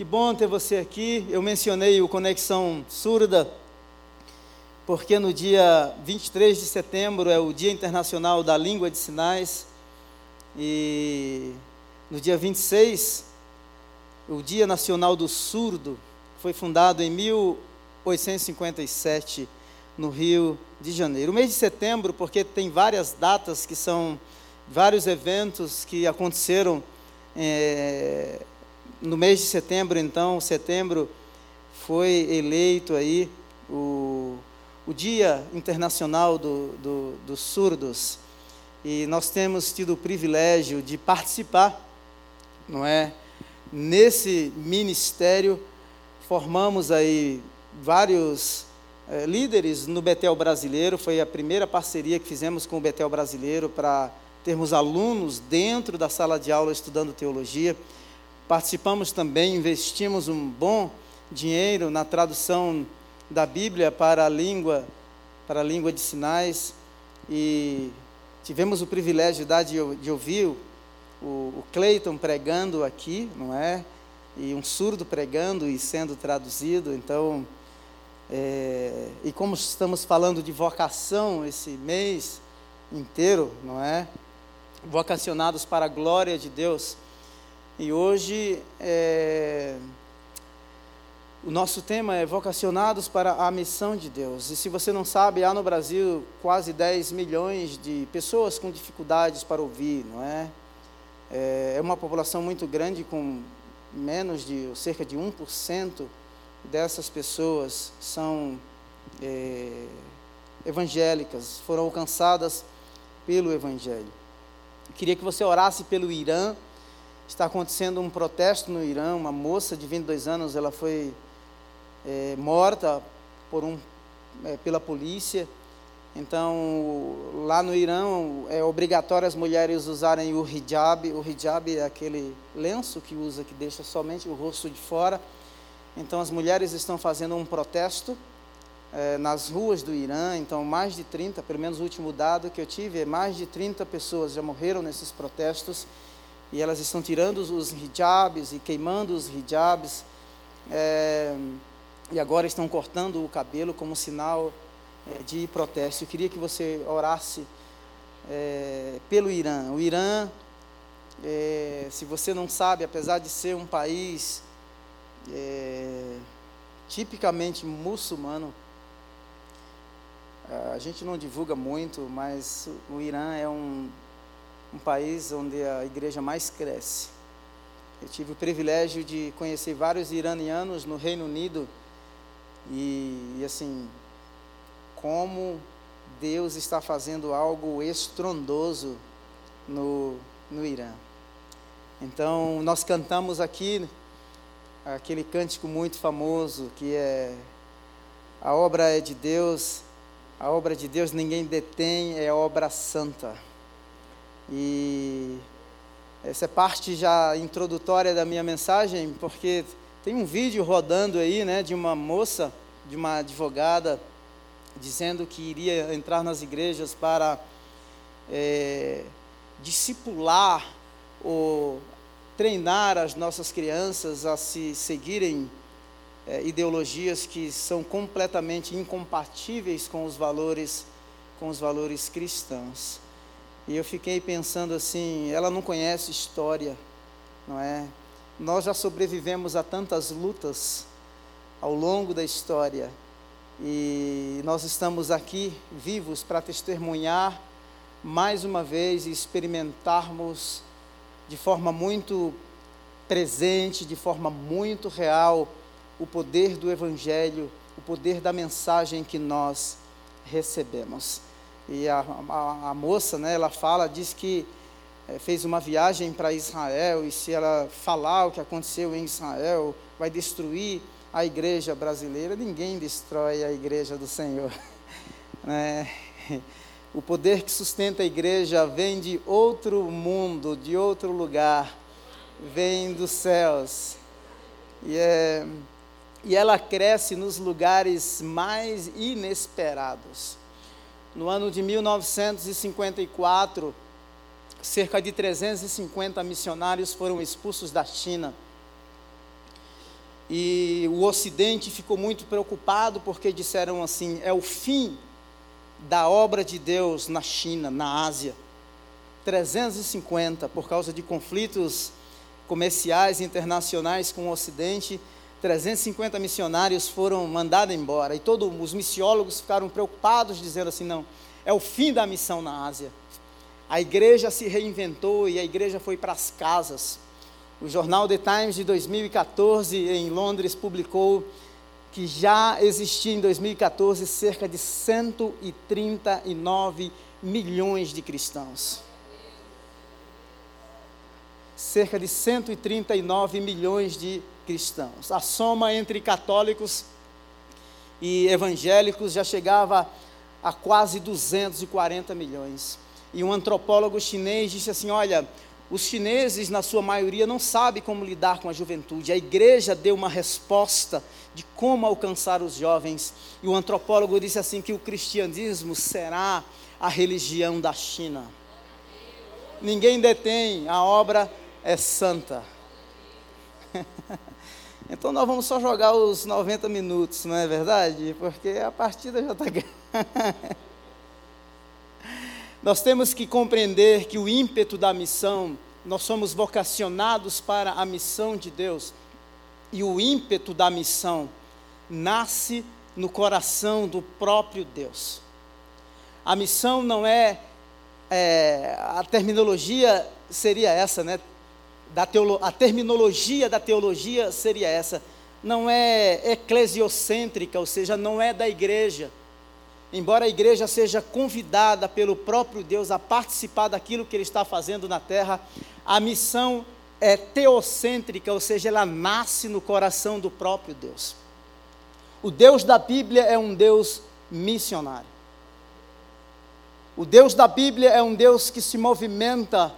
Que bom ter você aqui. Eu mencionei o Conexão Surda, porque no dia 23 de setembro é o Dia Internacional da Língua de Sinais. E no dia 26, o Dia Nacional do Surdo, foi fundado em 1857 no Rio de Janeiro. O mês de setembro, porque tem várias datas que são vários eventos que aconteceram é, no mês de setembro, então, setembro foi eleito aí o, o Dia Internacional do, do, dos Surdos. E nós temos tido o privilégio de participar, não é? Nesse ministério, formamos aí vários é, líderes no Betel Brasileiro, foi a primeira parceria que fizemos com o Betel Brasileiro para termos alunos dentro da sala de aula estudando teologia. Participamos também, investimos um bom dinheiro na tradução da Bíblia para a língua, para a língua de sinais e tivemos o privilégio de, de ouvir o, o Cleiton pregando aqui, não é? E um surdo pregando e sendo traduzido. Então, é, e como estamos falando de vocação esse mês inteiro, não é? Vocacionados para a glória de Deus. E hoje é, o nosso tema é vocacionados para a missão de Deus. E se você não sabe, há no Brasil quase 10 milhões de pessoas com dificuldades para ouvir, não é? É, é uma população muito grande, com menos de cerca de 1% dessas pessoas são é, evangélicas, foram alcançadas pelo Evangelho. Eu queria que você orasse pelo Irã está acontecendo um protesto no Irã. Uma moça de 22 anos, ela foi é, morta por um, é, pela polícia. Então, lá no Irã é obrigatório as mulheres usarem o hijab. O hijab é aquele lenço que usa que deixa somente o rosto de fora. Então, as mulheres estão fazendo um protesto é, nas ruas do Irã. Então, mais de 30, pelo menos o último dado que eu tive, é mais de 30 pessoas já morreram nesses protestos e elas estão tirando os hijabs e queimando os hijabs, é, e agora estão cortando o cabelo como sinal é, de protesto. Eu queria que você orasse é, pelo Irã. O Irã, é, se você não sabe, apesar de ser um país é, tipicamente muçulmano, a gente não divulga muito, mas o Irã é um um país onde a igreja mais cresce. Eu tive o privilégio de conhecer vários iranianos no Reino Unido e, e assim, como Deus está fazendo algo estrondoso no, no Irã. Então, nós cantamos aqui aquele cântico muito famoso que é a obra é de Deus, a obra de Deus ninguém detém, é obra santa. E essa é parte já introdutória da minha mensagem, porque tem um vídeo rodando aí, né, de uma moça, de uma advogada, dizendo que iria entrar nas igrejas para é, discipular ou treinar as nossas crianças a se seguirem é, ideologias que são completamente incompatíveis com os valores com os valores cristãos. E eu fiquei pensando assim, ela não conhece história, não é? Nós já sobrevivemos a tantas lutas ao longo da história e nós estamos aqui vivos para testemunhar mais uma vez e experimentarmos de forma muito presente, de forma muito real, o poder do Evangelho, o poder da mensagem que nós recebemos. E a, a, a moça, né, ela fala, diz que é, fez uma viagem para Israel e se ela falar o que aconteceu em Israel, vai destruir a igreja brasileira. Ninguém destrói a igreja do Senhor. Né? O poder que sustenta a igreja vem de outro mundo, de outro lugar, vem dos céus. E, é, e ela cresce nos lugares mais inesperados. No ano de 1954, cerca de 350 missionários foram expulsos da China. E o Ocidente ficou muito preocupado porque disseram assim: é o fim da obra de Deus na China, na Ásia. 350, por causa de conflitos comerciais internacionais com o Ocidente, 350 missionários foram mandados embora. E todos os missiólogos ficaram preocupados, dizendo assim: não, é o fim da missão na Ásia. A igreja se reinventou e a igreja foi para as casas. O jornal The Times de 2014, em Londres, publicou que já existia em 2014 cerca de 139 milhões de cristãos. Cerca de 139 milhões de cristãos. A soma entre católicos e evangélicos já chegava a quase 240 milhões. E um antropólogo chinês disse assim: Olha, os chineses, na sua maioria, não sabem como lidar com a juventude. A igreja deu uma resposta de como alcançar os jovens. E o antropólogo disse assim: que o cristianismo será a religião da China. Ninguém detém, a obra é santa. então nós vamos só jogar os 90 minutos, não é verdade? Porque a partida já está Nós temos que compreender que o ímpeto da missão, nós somos vocacionados para a missão de Deus, e o ímpeto da missão nasce no coração do próprio Deus. A missão não é, é a terminologia seria essa, né? Da teolo, a terminologia da teologia seria essa. Não é eclesiocêntrica, ou seja, não é da igreja embora a igreja seja convidada pelo próprio Deus a participar daquilo que Ele está fazendo na terra, a missão é teocêntrica, ou seja, ela nasce no coração do próprio Deus. O Deus da Bíblia é um Deus missionário. O Deus da Bíblia é um Deus que se movimenta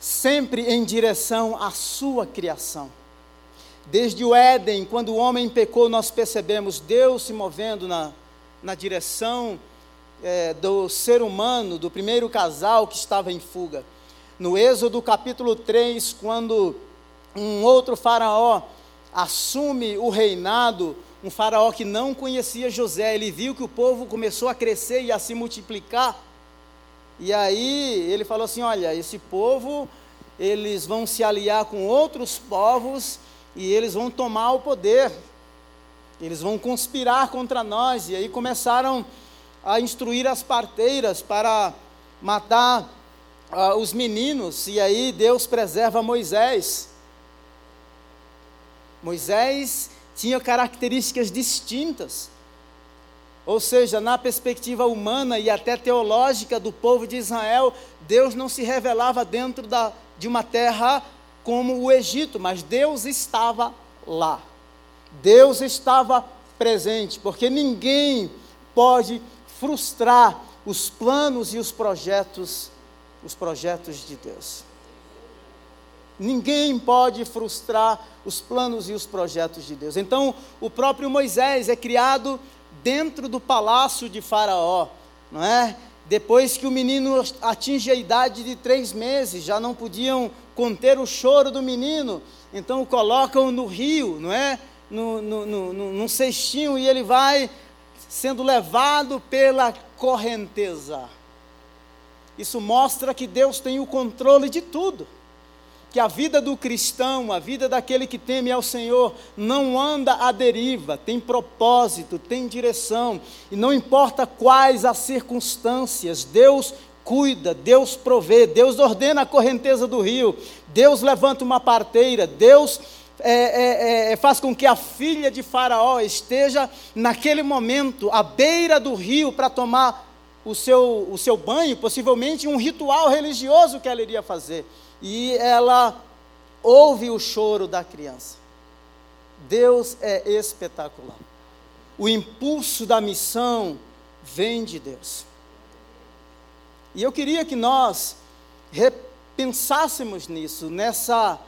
sempre em direção à sua criação. Desde o Éden, quando o homem pecou, nós percebemos Deus se movendo na, na direção é, do ser humano, do primeiro casal que estava em fuga. No Êxodo capítulo 3, quando um outro faraó assume o reinado, um faraó que não conhecia José, ele viu que o povo começou a crescer e a se multiplicar. E aí ele falou assim: Olha, esse povo, eles vão se aliar com outros povos e eles vão tomar o poder. Eles vão conspirar contra nós. E aí começaram a instruir as parteiras para matar uh, os meninos. E aí Deus preserva Moisés. Moisés tinha características distintas. Ou seja, na perspectiva humana e até teológica do povo de Israel, Deus não se revelava dentro da, de uma terra como o Egito, mas Deus estava lá. Deus estava presente, porque ninguém pode frustrar os planos e os projetos, os projetos de Deus. Ninguém pode frustrar os planos e os projetos de Deus. Então, o próprio Moisés é criado dentro do palácio de Faraó, não é? Depois que o menino atinge a idade de três meses, já não podiam conter o choro do menino, então o colocam no rio, não é? no, no, no, num cestinho e ele vai sendo levado pela correnteza. Isso mostra que Deus tem o controle de tudo. Que a vida do cristão, a vida daquele que teme ao Senhor, não anda à deriva, tem propósito, tem direção, e não importa quais as circunstâncias, Deus cuida, Deus provê, Deus ordena a correnteza do rio, Deus levanta uma parteira, Deus é, é, é, faz com que a filha de Faraó esteja naquele momento à beira do rio para tomar o seu, o seu banho, possivelmente um ritual religioso que ela iria fazer. E ela ouve o choro da criança. Deus é espetacular. O impulso da missão vem de Deus. E eu queria que nós repensássemos nisso, nessa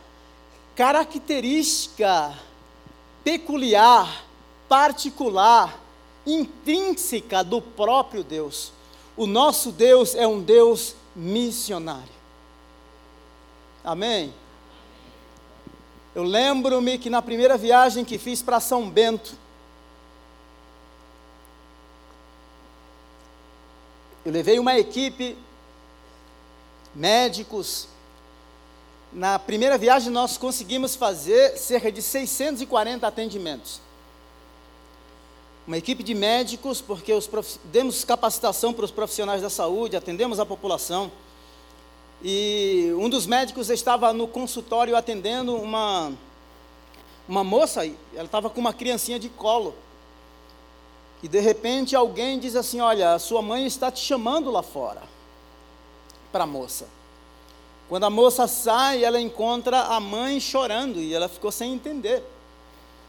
característica peculiar, particular, intrínseca do próprio Deus. O nosso Deus é um Deus missionário. Amém? Eu lembro-me que na primeira viagem que fiz para São Bento, eu levei uma equipe, médicos. Na primeira viagem nós conseguimos fazer cerca de 640 atendimentos. Uma equipe de médicos, porque os demos capacitação para os profissionais da saúde, atendemos a população. E um dos médicos estava no consultório atendendo uma, uma moça, ela estava com uma criancinha de colo. E de repente alguém diz assim: Olha, a sua mãe está te chamando lá fora. Para a moça. Quando a moça sai, ela encontra a mãe chorando e ela ficou sem entender.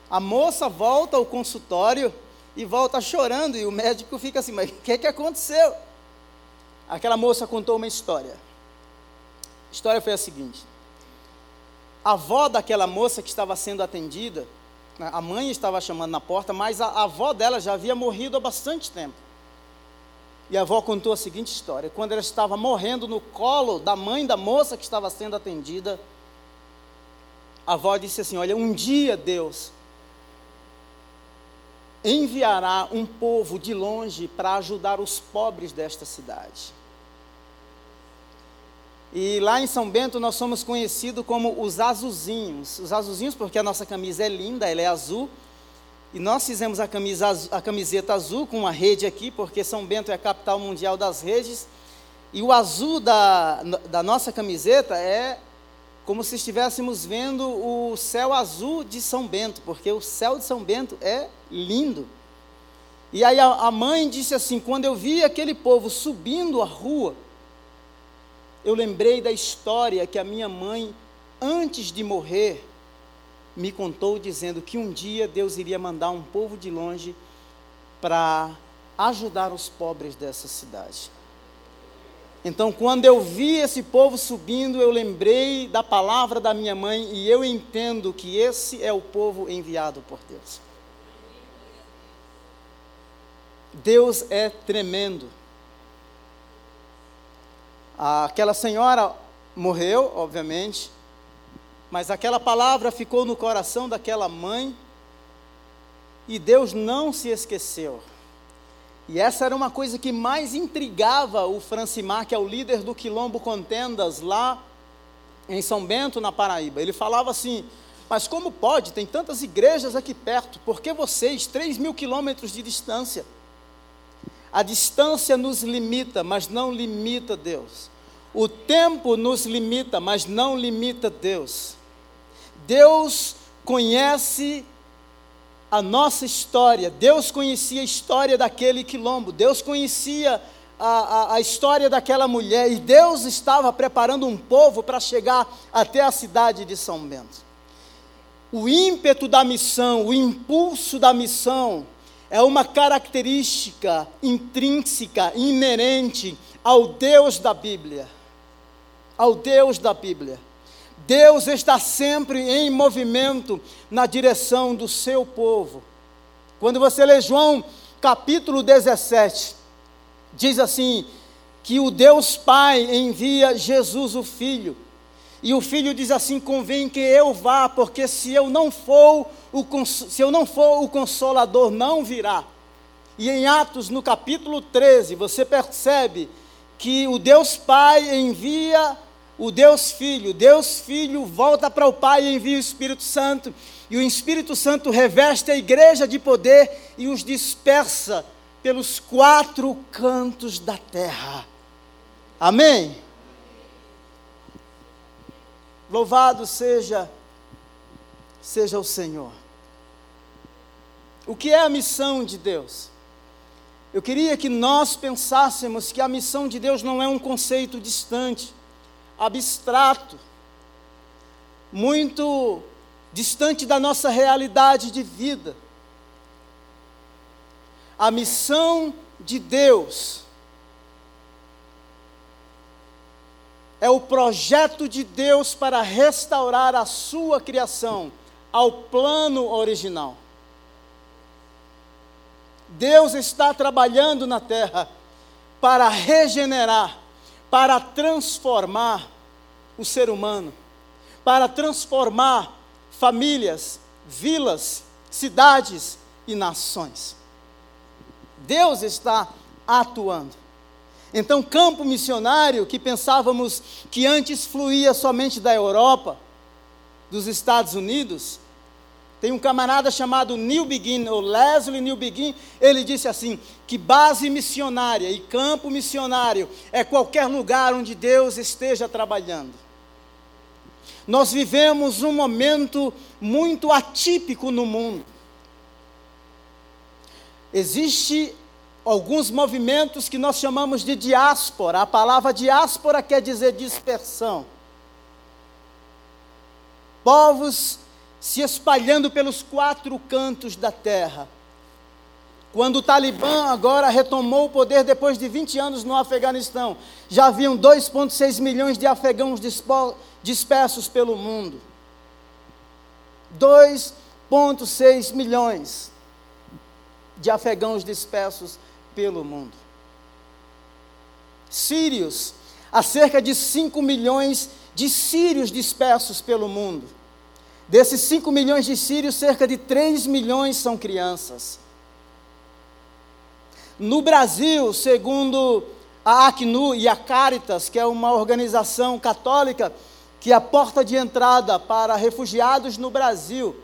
A moça volta ao consultório e volta chorando, e o médico fica assim: Mas o que, que aconteceu? Aquela moça contou uma história. A história foi a seguinte: a avó daquela moça que estava sendo atendida, né, a mãe estava chamando na porta, mas a, a avó dela já havia morrido há bastante tempo. E a avó contou a seguinte história: quando ela estava morrendo no colo da mãe da moça que estava sendo atendida, a avó disse assim: Olha, um dia Deus enviará um povo de longe para ajudar os pobres desta cidade. E lá em São Bento nós somos conhecidos como os azulzinhos. Os azulzinhos porque a nossa camisa é linda, ela é azul. E nós fizemos a, camisa, a camiseta azul com uma rede aqui, porque São Bento é a capital mundial das redes. E o azul da, da nossa camiseta é como se estivéssemos vendo o céu azul de São Bento, porque o céu de São Bento é lindo. E aí a, a mãe disse assim: quando eu vi aquele povo subindo a rua, eu lembrei da história que a minha mãe, antes de morrer, me contou dizendo que um dia Deus iria mandar um povo de longe para ajudar os pobres dessa cidade. Então, quando eu vi esse povo subindo, eu lembrei da palavra da minha mãe e eu entendo que esse é o povo enviado por Deus. Deus é tremendo. Aquela senhora morreu, obviamente, mas aquela palavra ficou no coração daquela mãe e Deus não se esqueceu. E essa era uma coisa que mais intrigava o Francimar, que é o líder do Quilombo Contendas lá em São Bento, na Paraíba. Ele falava assim: Mas como pode? Tem tantas igrejas aqui perto, por que vocês, 3 mil quilômetros de distância? A distância nos limita, mas não limita Deus. O tempo nos limita, mas não limita Deus. Deus conhece a nossa história. Deus conhecia a história daquele quilombo. Deus conhecia a, a, a, história daquela mulher. E Deus estava preparando um povo para chegar até a cidade de São Bento. O ímpeto da missão, o impulso da missão, é uma característica intrínseca, inerente ao Deus da Bíblia. Ao Deus da Bíblia. Deus está sempre em movimento na direção do seu povo. Quando você lê João capítulo 17, diz assim: que o Deus Pai envia Jesus o Filho. E o filho diz assim: convém que eu vá, porque se eu não for o, se eu não for o consolador, não virá. E em Atos, no capítulo 13, você percebe que o Deus Pai envia o Deus Filho. Deus Filho volta para o Pai e envia o Espírito Santo. E o Espírito Santo reveste a igreja de poder e os dispersa pelos quatro cantos da terra. Amém? Louvado seja seja o Senhor. O que é a missão de Deus? Eu queria que nós pensássemos que a missão de Deus não é um conceito distante, abstrato, muito distante da nossa realidade de vida. A missão de Deus é o projeto de Deus para restaurar a sua criação ao plano original. Deus está trabalhando na terra para regenerar, para transformar o ser humano, para transformar famílias, vilas, cidades e nações. Deus está atuando. Então, campo missionário, que pensávamos que antes fluía somente da Europa, dos Estados Unidos, tem um camarada chamado Neil Begin, ou Leslie Neil Begin, ele disse assim: que base missionária e campo missionário é qualquer lugar onde Deus esteja trabalhando. Nós vivemos um momento muito atípico no mundo. Existe alguns movimentos que nós chamamos de diáspora. A palavra diáspora quer dizer dispersão. Povos se espalhando pelos quatro cantos da terra. Quando o Talibã agora retomou o poder depois de 20 anos no Afeganistão, já haviam 2,6 milhões de afegãos dispersos pelo mundo. 2,6 milhões de afegãos dispersos pelo mundo. Sírios, há cerca de 5 milhões de sírios dispersos pelo mundo. Desses 5 milhões de sírios, cerca de 3 milhões são crianças. No Brasil, segundo a Acnu e a Caritas, que é uma organização católica que é a porta de entrada para refugiados no Brasil,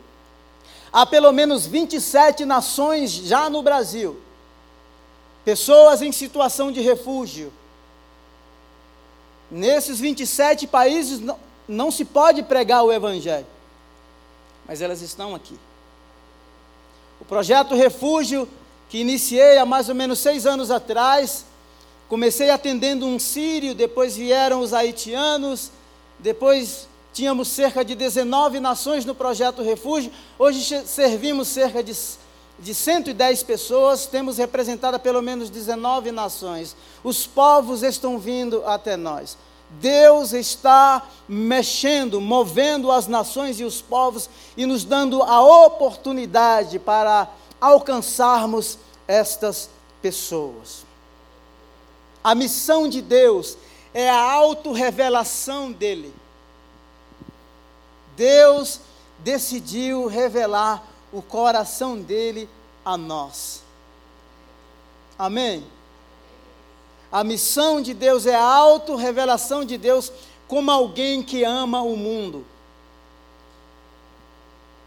há pelo menos 27 nações já no Brasil pessoas em situação de refúgio. Nesses 27 países não, não se pode pregar o Evangelho, mas elas estão aqui. O projeto Refúgio, que iniciei há mais ou menos seis anos atrás, comecei atendendo um sírio, depois vieram os haitianos, depois tínhamos cerca de 19 nações no projeto Refúgio, hoje servimos cerca de de 110 pessoas, temos representada pelo menos 19 nações. Os povos estão vindo até nós. Deus está mexendo, movendo as nações e os povos e nos dando a oportunidade para alcançarmos estas pessoas. A missão de Deus é a autorrevelação dele. Deus decidiu revelar o coração dele a nós. Amém? A missão de Deus é a auto-revelação de Deus como alguém que ama o mundo.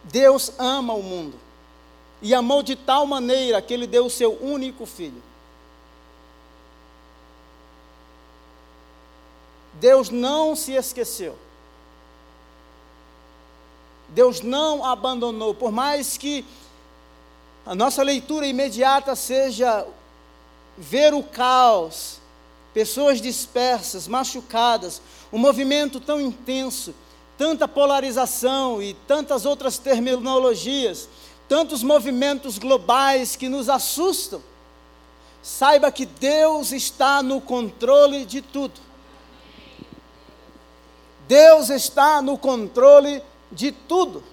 Deus ama o mundo. E amou de tal maneira que ele deu o seu único filho. Deus não se esqueceu. Deus não abandonou, por mais que a nossa leitura imediata seja ver o caos, pessoas dispersas, machucadas, um movimento tão intenso, tanta polarização e tantas outras terminologias, tantos movimentos globais que nos assustam. Saiba que Deus está no controle de tudo. Deus está no controle de tudo.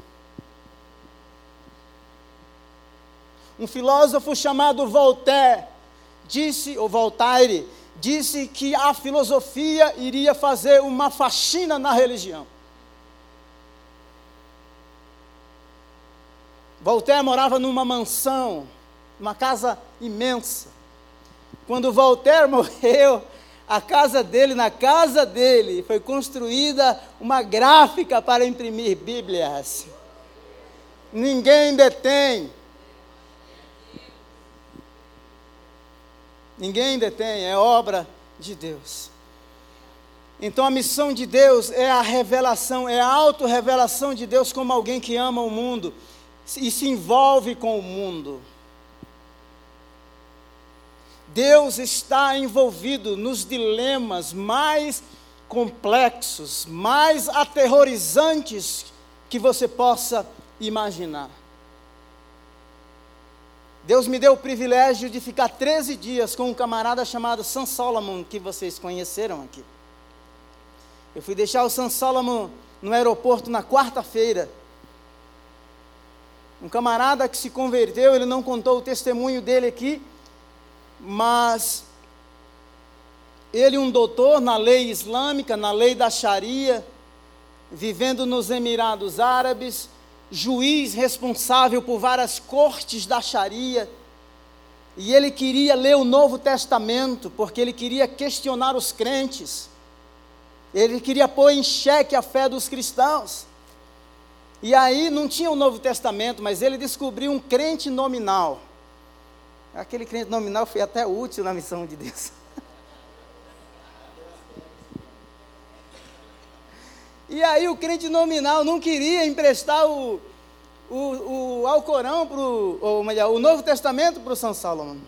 Um filósofo chamado Voltaire disse, ou Voltaire, disse que a filosofia iria fazer uma faxina na religião. Voltaire morava numa mansão, uma casa imensa. Quando Voltaire morreu, a casa dele, na casa dele, foi construída uma gráfica para imprimir Bíblias. Ninguém detém. Ninguém detém, é obra de Deus. Então a missão de Deus é a revelação, é a autorrevelação de Deus como alguém que ama o mundo e se envolve com o mundo. Deus está envolvido nos dilemas mais complexos, mais aterrorizantes que você possa imaginar. Deus me deu o privilégio de ficar 13 dias com um camarada chamado San Solomon, que vocês conheceram aqui. Eu fui deixar o San Solomon no aeroporto na quarta-feira. Um camarada que se converteu, ele não contou o testemunho dele aqui, mas ele, um doutor na lei islâmica, na lei da Sharia, vivendo nos Emirados Árabes, juiz responsável por várias cortes da Sharia, e ele queria ler o Novo Testamento, porque ele queria questionar os crentes, ele queria pôr em xeque a fé dos cristãos. E aí não tinha o Novo Testamento, mas ele descobriu um crente nominal. Aquele crente nominal foi até útil na missão de Deus. E aí o crente nominal não queria emprestar o, o, o Alcorão para o, o Novo Testamento para o São Salomão.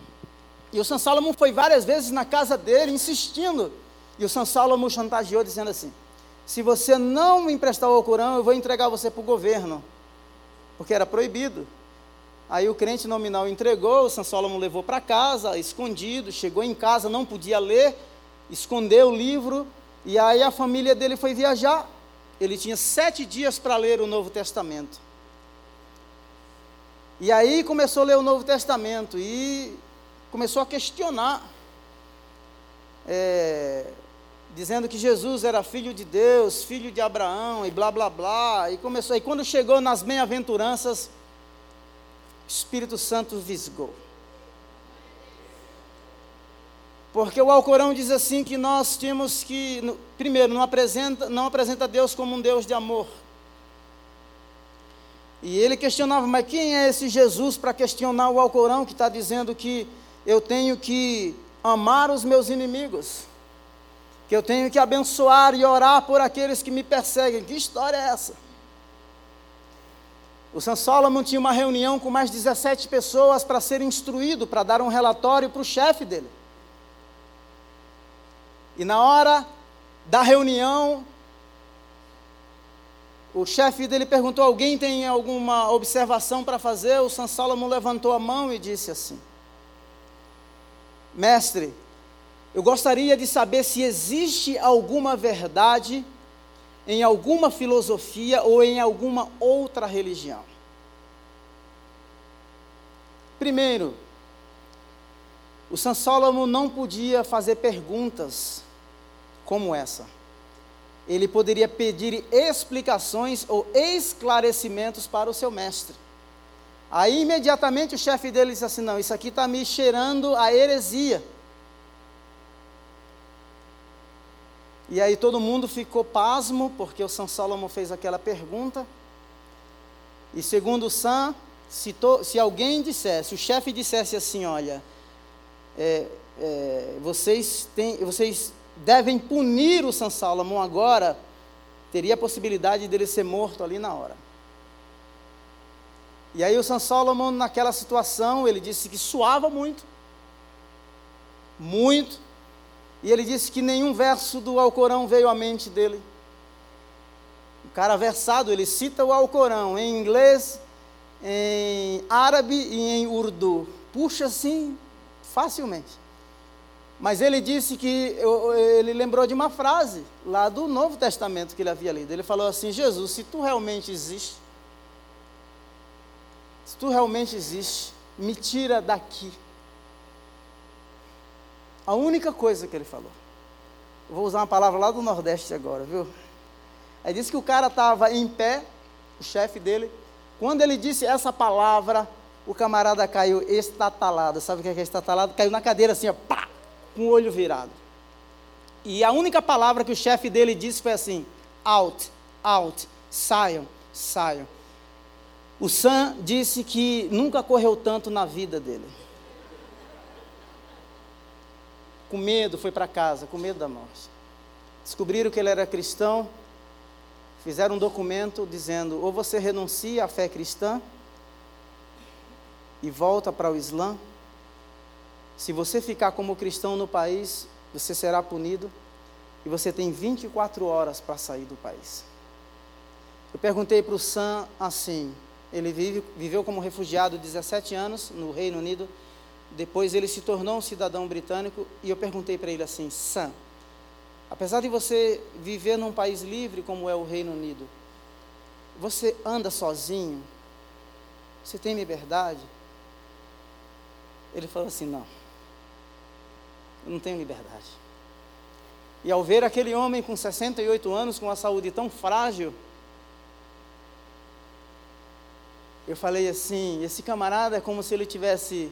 E o São Salomão foi várias vezes na casa dele, insistindo. E o São Salomão chantageou, dizendo assim: se você não me emprestar o Alcorão, eu vou entregar você para o governo. Porque era proibido. Aí o crente nominal entregou, o São Salomão levou para casa, escondido, chegou em casa, não podia ler, escondeu o livro, e aí a família dele foi viajar. Ele tinha sete dias para ler o Novo Testamento. E aí começou a ler o Novo Testamento e começou a questionar, é, dizendo que Jesus era filho de Deus, filho de Abraão e blá blá blá. E começou. E quando chegou nas bem-aventuranças, o Espírito Santo visgou. Porque o Alcorão diz assim que nós temos que, primeiro, não apresenta, não apresenta Deus como um Deus de amor. E ele questionava, mas quem é esse Jesus para questionar o Alcorão que está dizendo que eu tenho que amar os meus inimigos, que eu tenho que abençoar e orar por aqueles que me perseguem? Que história é essa? O São Solomon tinha uma reunião com mais 17 pessoas para ser instruído, para dar um relatório para o chefe dele. E na hora da reunião, o chefe dele perguntou: Alguém tem alguma observação para fazer? O São Salomão levantou a mão e disse assim: Mestre, eu gostaria de saber se existe alguma verdade em alguma filosofia ou em alguma outra religião. Primeiro, o São Salomão não podia fazer perguntas como essa. Ele poderia pedir explicações ou esclarecimentos para o seu mestre. Aí imediatamente o chefe dele disse assim: Não, isso aqui está me cheirando a heresia. E aí todo mundo ficou pasmo, porque o São Salomão fez aquela pergunta. E segundo o Sam, se, to, se alguém dissesse, o chefe dissesse assim: Olha, é, é, vocês, têm, vocês devem punir o São Salomão agora, teria a possibilidade dele ser morto ali na hora. E aí o São Salomão, naquela situação, ele disse que suava muito, muito, e ele disse que nenhum verso do Alcorão veio à mente dele. O cara versado, ele cita o Alcorão em inglês, em árabe e em urdu. Puxa assim, facilmente. Mas ele disse que ele lembrou de uma frase lá do Novo Testamento que ele havia lido. Ele falou assim: Jesus, se tu realmente existe, se tu realmente existe, me tira daqui. A única coisa que ele falou. Vou usar uma palavra lá do Nordeste agora, viu? Aí disse que o cara estava em pé, o chefe dele. Quando ele disse essa palavra, o camarada caiu estatalado. Sabe o que é, é estatalado? Caiu na cadeira assim, ó, pá! com o olho virado. E a única palavra que o chefe dele disse foi assim: out, out, saiam, saiam. O Sam disse que nunca correu tanto na vida dele. Com medo, foi para casa, com medo da morte. Descobriram que ele era cristão, fizeram um documento dizendo: ou você renuncia à fé cristã e volta para o Islã, se você ficar como cristão no país, você será punido e você tem 24 horas para sair do país. Eu perguntei para o Sam assim, ele vive, viveu como refugiado 17 anos no Reino Unido, depois ele se tornou um cidadão britânico e eu perguntei para ele assim, Sam, apesar de você viver num país livre como é o Reino Unido, você anda sozinho? Você tem liberdade? Ele falou assim, não eu não tenho liberdade. E ao ver aquele homem com 68 anos, com a saúde tão frágil, eu falei assim: esse camarada é como se ele tivesse,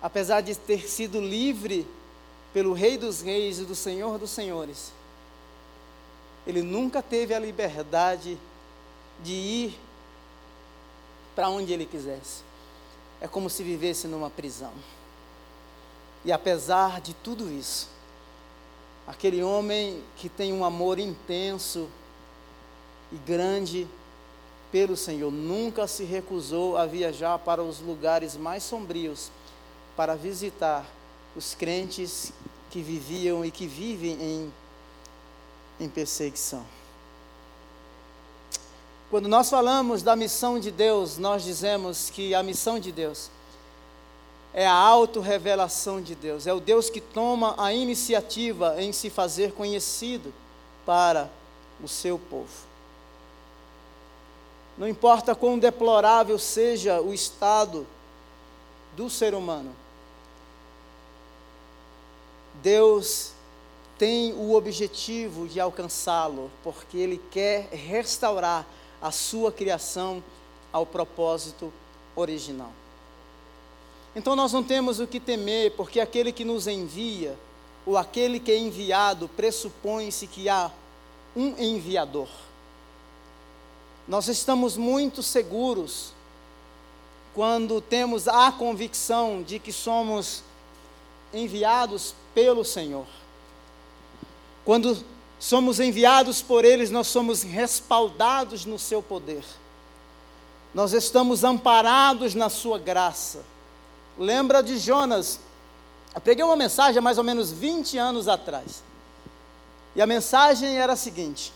apesar de ter sido livre pelo Rei dos Reis e do Senhor dos Senhores, ele nunca teve a liberdade de ir para onde ele quisesse. É como se vivesse numa prisão. E apesar de tudo isso, aquele homem que tem um amor intenso e grande pelo Senhor, nunca se recusou a viajar para os lugares mais sombrios para visitar os crentes que viviam e que vivem em, em perseguição. Quando nós falamos da missão de Deus, nós dizemos que a missão de Deus é a autorrevelação de Deus, é o Deus que toma a iniciativa em se fazer conhecido para o seu povo. Não importa quão deplorável seja o estado do ser humano, Deus tem o objetivo de alcançá-lo, porque Ele quer restaurar a sua criação ao propósito original. Então nós não temos o que temer, porque aquele que nos envia, ou aquele que é enviado, pressupõe-se que há um enviador. Nós estamos muito seguros quando temos a convicção de que somos enviados pelo Senhor. Quando somos enviados por eles, nós somos respaldados no seu poder. Nós estamos amparados na sua graça. Lembra de Jonas? Eu uma mensagem há mais ou menos 20 anos atrás. E a mensagem era a seguinte: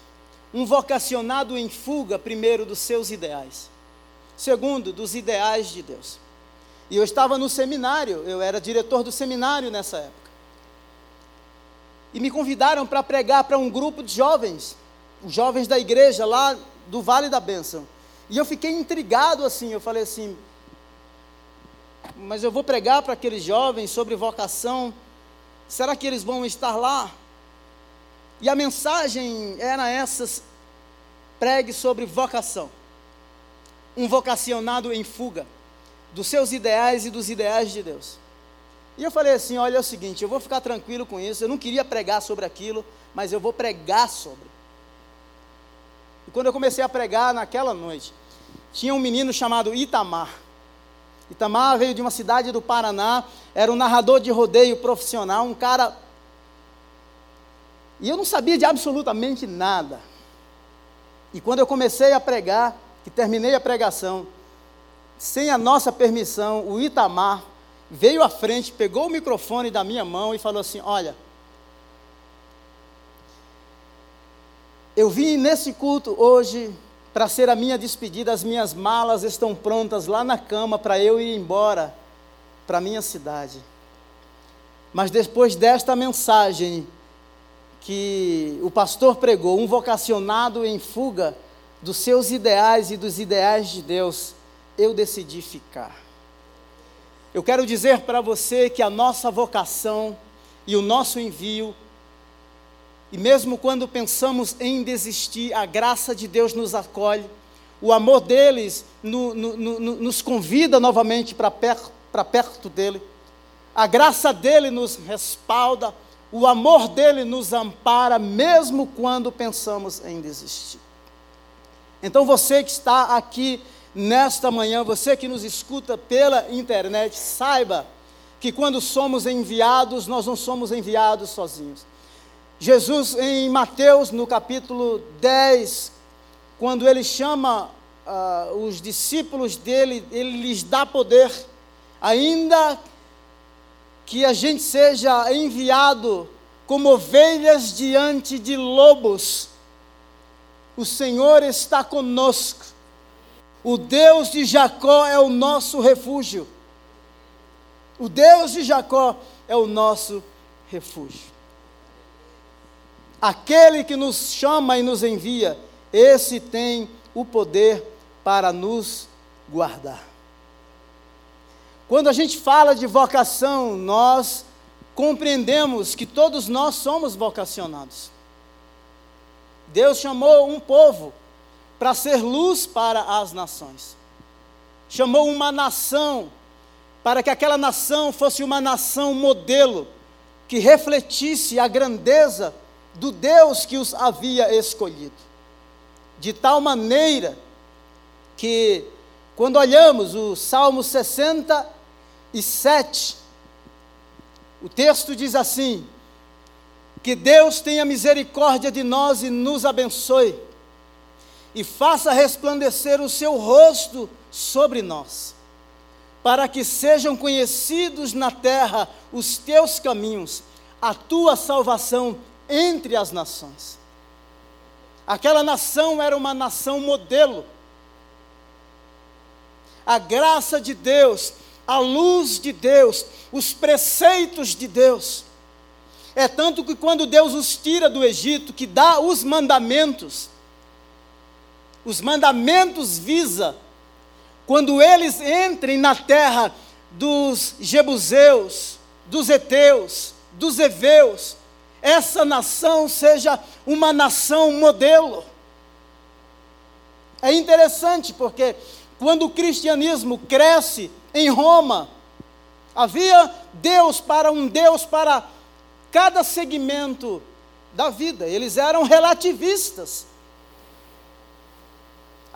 um vocacionado em fuga, primeiro, dos seus ideais, segundo, dos ideais de Deus. E eu estava no seminário, eu era diretor do seminário nessa época e me convidaram para pregar para um grupo de jovens, os jovens da igreja lá do Vale da Bênção. E eu fiquei intrigado assim, eu falei assim, mas eu vou pregar para aqueles jovens sobre vocação, será que eles vão estar lá? E a mensagem era essa: pregue sobre vocação. Um vocacionado em fuga dos seus ideais e dos ideais de Deus. E eu falei assim: olha, é o seguinte, eu vou ficar tranquilo com isso. Eu não queria pregar sobre aquilo, mas eu vou pregar sobre. E quando eu comecei a pregar naquela noite, tinha um menino chamado Itamar. Itamar veio de uma cidade do Paraná, era um narrador de rodeio profissional, um cara. E eu não sabia de absolutamente nada. E quando eu comecei a pregar, que terminei a pregação, sem a nossa permissão, o Itamar veio à frente, pegou o microfone da minha mão e falou assim: Olha, eu vim nesse culto hoje para ser a minha despedida, as minhas malas estão prontas lá na cama para eu ir embora para a minha cidade. Mas depois desta mensagem que o pastor pregou, um vocacionado em fuga dos seus ideais e dos ideais de Deus, eu decidi ficar. Eu quero dizer para você que a nossa vocação e o nosso envio, e mesmo quando pensamos em desistir, a graça de Deus nos acolhe, o amor deles no, no, no, nos convida novamente para perto, perto dele, a graça dele nos respalda, o amor dele nos ampara, mesmo quando pensamos em desistir. Então você que está aqui nesta manhã, você que nos escuta pela internet, saiba que quando somos enviados, nós não somos enviados sozinhos. Jesus, em Mateus, no capítulo 10, quando ele chama uh, os discípulos dele, ele lhes dá poder, ainda que a gente seja enviado como ovelhas diante de lobos, o Senhor está conosco o Deus de Jacó é o nosso refúgio. O Deus de Jacó é o nosso refúgio. Aquele que nos chama e nos envia, esse tem o poder para nos guardar. Quando a gente fala de vocação, nós compreendemos que todos nós somos vocacionados. Deus chamou um povo para ser luz para as nações. chamou uma nação, para que aquela nação fosse uma nação modelo, que refletisse a grandeza do Deus que os havia escolhido. De tal maneira que, quando olhamos o Salmo 67, o texto diz assim: Que Deus tenha misericórdia de nós e nos abençoe, e faça resplandecer o seu rosto sobre nós, para que sejam conhecidos na terra os teus caminhos, a tua salvação entre as nações. Aquela nação era uma nação modelo. A graça de Deus, a luz de Deus, os preceitos de Deus. É tanto que quando Deus os tira do Egito, que dá os mandamentos, os mandamentos visa quando eles entrem na terra dos Jebuseus, dos Eteus, dos Eveus, essa nação seja uma nação modelo. É interessante porque quando o cristianismo cresce em Roma, havia Deus para um Deus para cada segmento da vida. Eles eram relativistas.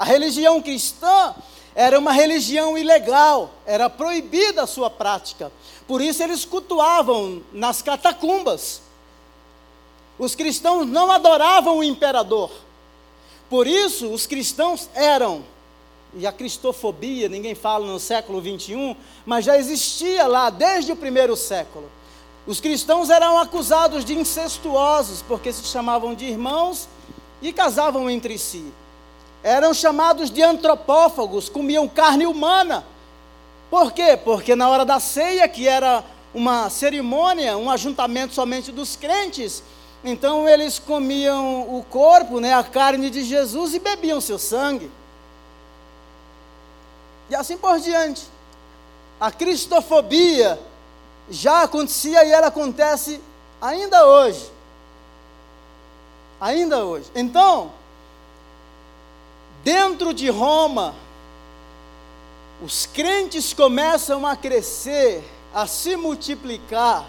A religião cristã era uma religião ilegal, era proibida a sua prática. Por isso eles cultuavam nas catacumbas. Os cristãos não adoravam o imperador. Por isso, os cristãos eram, e a cristofobia, ninguém fala no século 21, mas já existia lá desde o primeiro século. Os cristãos eram acusados de incestuosos, porque se chamavam de irmãos e casavam entre si. Eram chamados de antropófagos, comiam carne humana. Por quê? Porque na hora da ceia, que era uma cerimônia, um ajuntamento somente dos crentes, então eles comiam o corpo, né, a carne de Jesus e bebiam seu sangue. E assim por diante. A cristofobia já acontecia e ela acontece ainda hoje. Ainda hoje. Então, dentro de Roma, os crentes começam a crescer, a se multiplicar.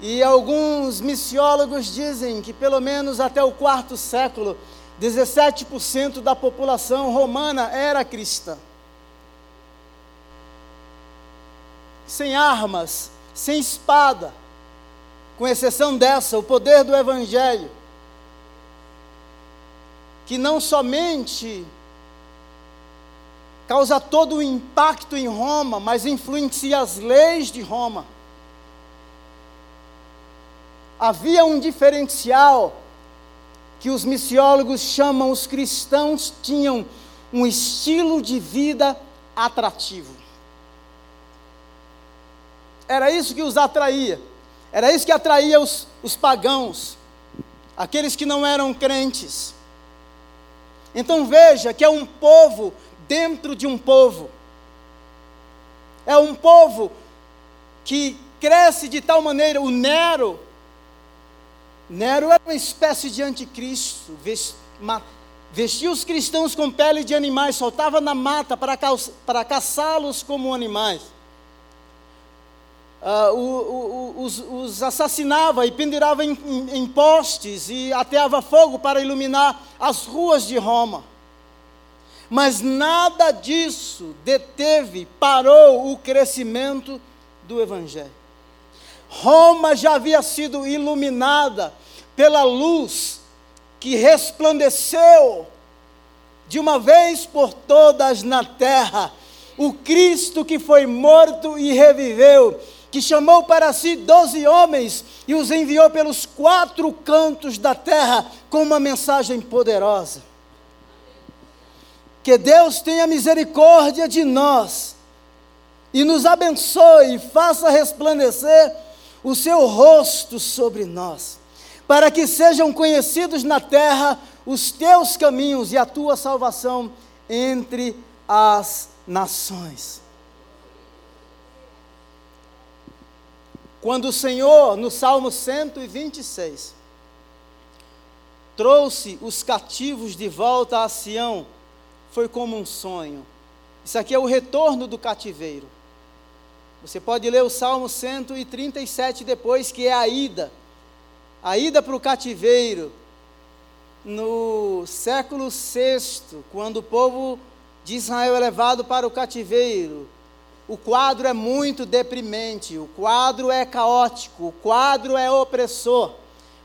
E alguns missiólogos dizem que pelo menos até o quarto século, 17% da população romana era cristã. Sem armas, sem espada, com exceção dessa, o poder do Evangelho, que não somente causa todo o impacto em Roma, mas influencia as leis de Roma havia um diferencial que os missiólogos chamam os cristãos tinham um estilo de vida atrativo. Era isso que os atraía. Era isso que atraía os, os pagãos, aqueles que não eram crentes. Então veja que é um povo dentro de um povo. É um povo que cresce de tal maneira, o Nero Nero era uma espécie de anticristo, vestia os cristãos com pele de animais, soltava na mata para, para caçá-los como animais. Uh, os, os, assassinava e pendurava em, em, em postes e ateava fogo para iluminar as ruas de Roma. Mas nada disso deteve, parou o crescimento do Evangelho. Roma já havia sido iluminada pela luz que resplandeceu de uma vez por todas na terra. O Cristo que foi morto e reviveu, que chamou para si doze homens e os enviou pelos quatro cantos da terra com uma mensagem poderosa. Que Deus tenha misericórdia de nós e nos abençoe e faça resplandecer o seu rosto sobre nós, para que sejam conhecidos na terra os teus caminhos e a tua salvação entre as nações. Quando o Senhor, no Salmo 126, trouxe os cativos de volta a Sião, foi como um sonho. Isso aqui é o retorno do cativeiro. Você pode ler o Salmo 137 depois, que é a ida. A ida para o cativeiro. No século VI, quando o povo de Israel é levado para o cativeiro, o quadro é muito deprimente, o quadro é caótico, o quadro é opressor.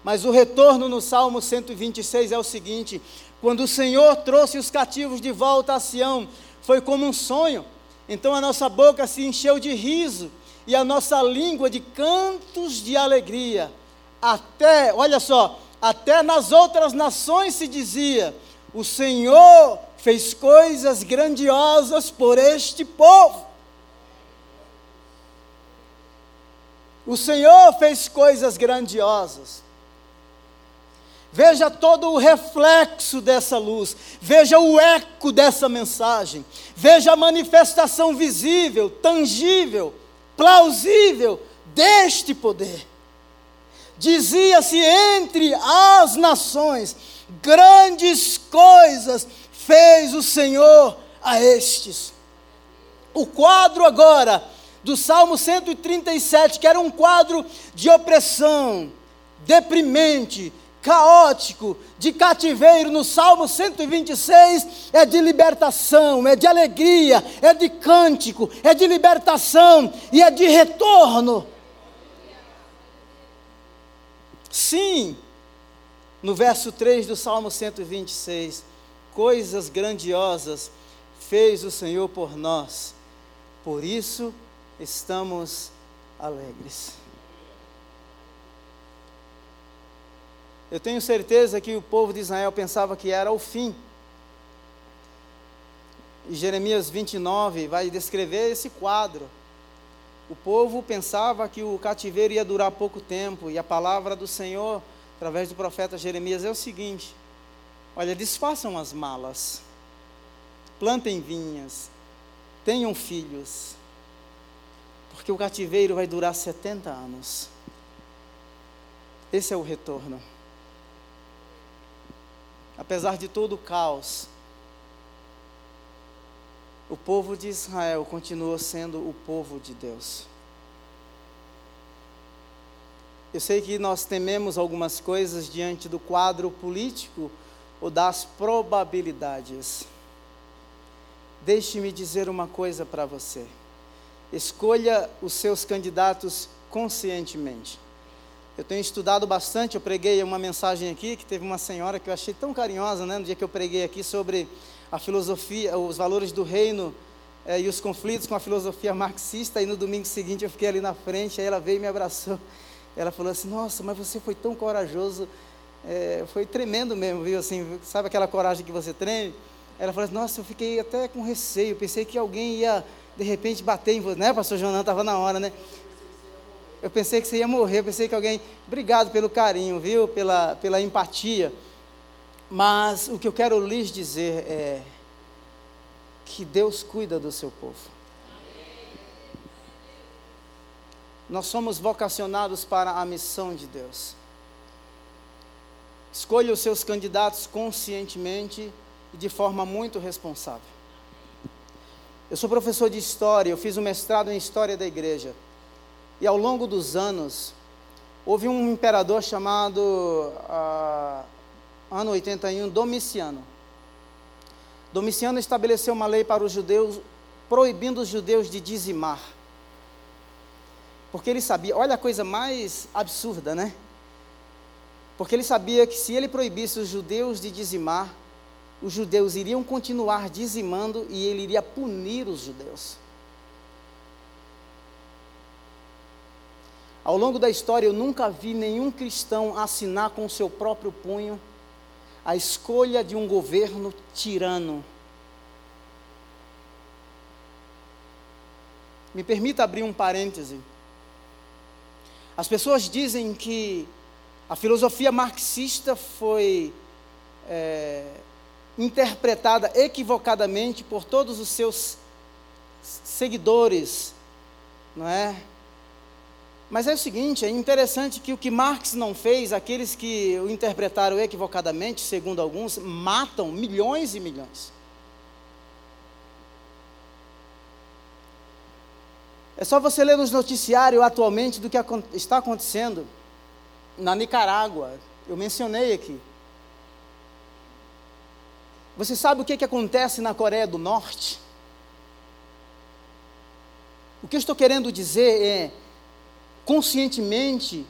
Mas o retorno no Salmo 126 é o seguinte: quando o Senhor trouxe os cativos de volta a Sião, foi como um sonho. Então a nossa boca se encheu de riso e a nossa língua de cantos de alegria. Até, olha só, até nas outras nações se dizia: o Senhor fez coisas grandiosas por este povo. O Senhor fez coisas grandiosas. Veja todo o reflexo dessa luz, veja o eco dessa mensagem, veja a manifestação visível, tangível, plausível deste poder. Dizia-se entre as nações: grandes coisas fez o Senhor a estes. O quadro agora do Salmo 137, que era um quadro de opressão, deprimente, caótico, de cativeiro, no Salmo 126, é de libertação, é de alegria, é de cântico, é de libertação e é de retorno. Sim, no verso 3 do Salmo 126, coisas grandiosas fez o Senhor por nós, por isso estamos alegres. Eu tenho certeza que o povo de Israel pensava que era o fim. E Jeremias 29 vai descrever esse quadro. O povo pensava que o cativeiro ia durar pouco tempo, e a palavra do Senhor, através do profeta Jeremias, é o seguinte: olha, desfaçam as malas, plantem vinhas, tenham filhos, porque o cativeiro vai durar 70 anos. Esse é o retorno. Apesar de todo o caos, o povo de Israel continua sendo o povo de Deus. Eu sei que nós tememos algumas coisas diante do quadro político ou das probabilidades. Deixe-me dizer uma coisa para você. Escolha os seus candidatos conscientemente. Eu tenho estudado bastante, eu preguei uma mensagem aqui que teve uma senhora que eu achei tão carinhosa, né, no dia que eu preguei aqui sobre a filosofia, os valores do reino é, e os conflitos com a filosofia marxista, e no domingo seguinte eu fiquei ali na frente, aí ela veio e me abraçou. Ela falou assim: Nossa, mas você foi tão corajoso, é, foi tremendo mesmo, viu? Assim, sabe aquela coragem que você treme? Ela falou assim: Nossa, eu fiquei até com receio, pensei que alguém ia de repente bater em você, né, pastor Jonan? Estava na hora, né? Eu pensei que você ia morrer, eu pensei que alguém. Obrigado pelo carinho, viu? Pela, pela empatia. Mas o que eu quero lhes dizer é que Deus cuida do seu povo. Nós somos vocacionados para a missão de Deus. Escolha os seus candidatos conscientemente e de forma muito responsável. Eu sou professor de história, eu fiz um mestrado em história da igreja. E ao longo dos anos, houve um imperador chamado, uh, ano 81, Domiciano. Domiciano estabeleceu uma lei para os judeus, proibindo os judeus de dizimar. Porque ele sabia, olha a coisa mais absurda, né? Porque ele sabia que se ele proibisse os judeus de dizimar, os judeus iriam continuar dizimando e ele iria punir os judeus. Ao longo da história, eu nunca vi nenhum cristão assinar com seu próprio punho a escolha de um governo tirano. Me permita abrir um parêntese. As pessoas dizem que a filosofia marxista foi é, interpretada equivocadamente por todos os seus seguidores, não é? Mas é o seguinte, é interessante que o que Marx não fez, aqueles que o interpretaram equivocadamente, segundo alguns, matam milhões e milhões. É só você ler nos noticiários atualmente do que está acontecendo na Nicarágua. Eu mencionei aqui. Você sabe o que, que acontece na Coreia do Norte? O que eu estou querendo dizer é, conscientemente,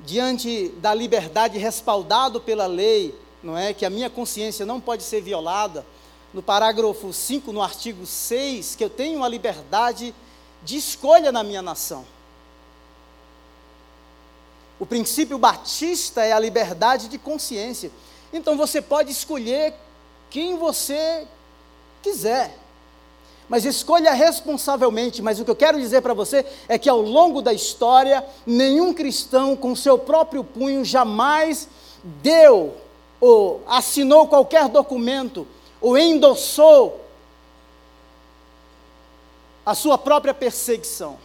diante da liberdade respaldado pela lei, não é que a minha consciência não pode ser violada, no parágrafo 5, no artigo 6, que eu tenho a liberdade de escolha na minha nação. O princípio batista é a liberdade de consciência. Então você pode escolher quem você quiser. Mas escolha responsavelmente. Mas o que eu quero dizer para você é que ao longo da história, nenhum cristão com seu próprio punho jamais deu ou assinou qualquer documento ou endossou a sua própria perseguição.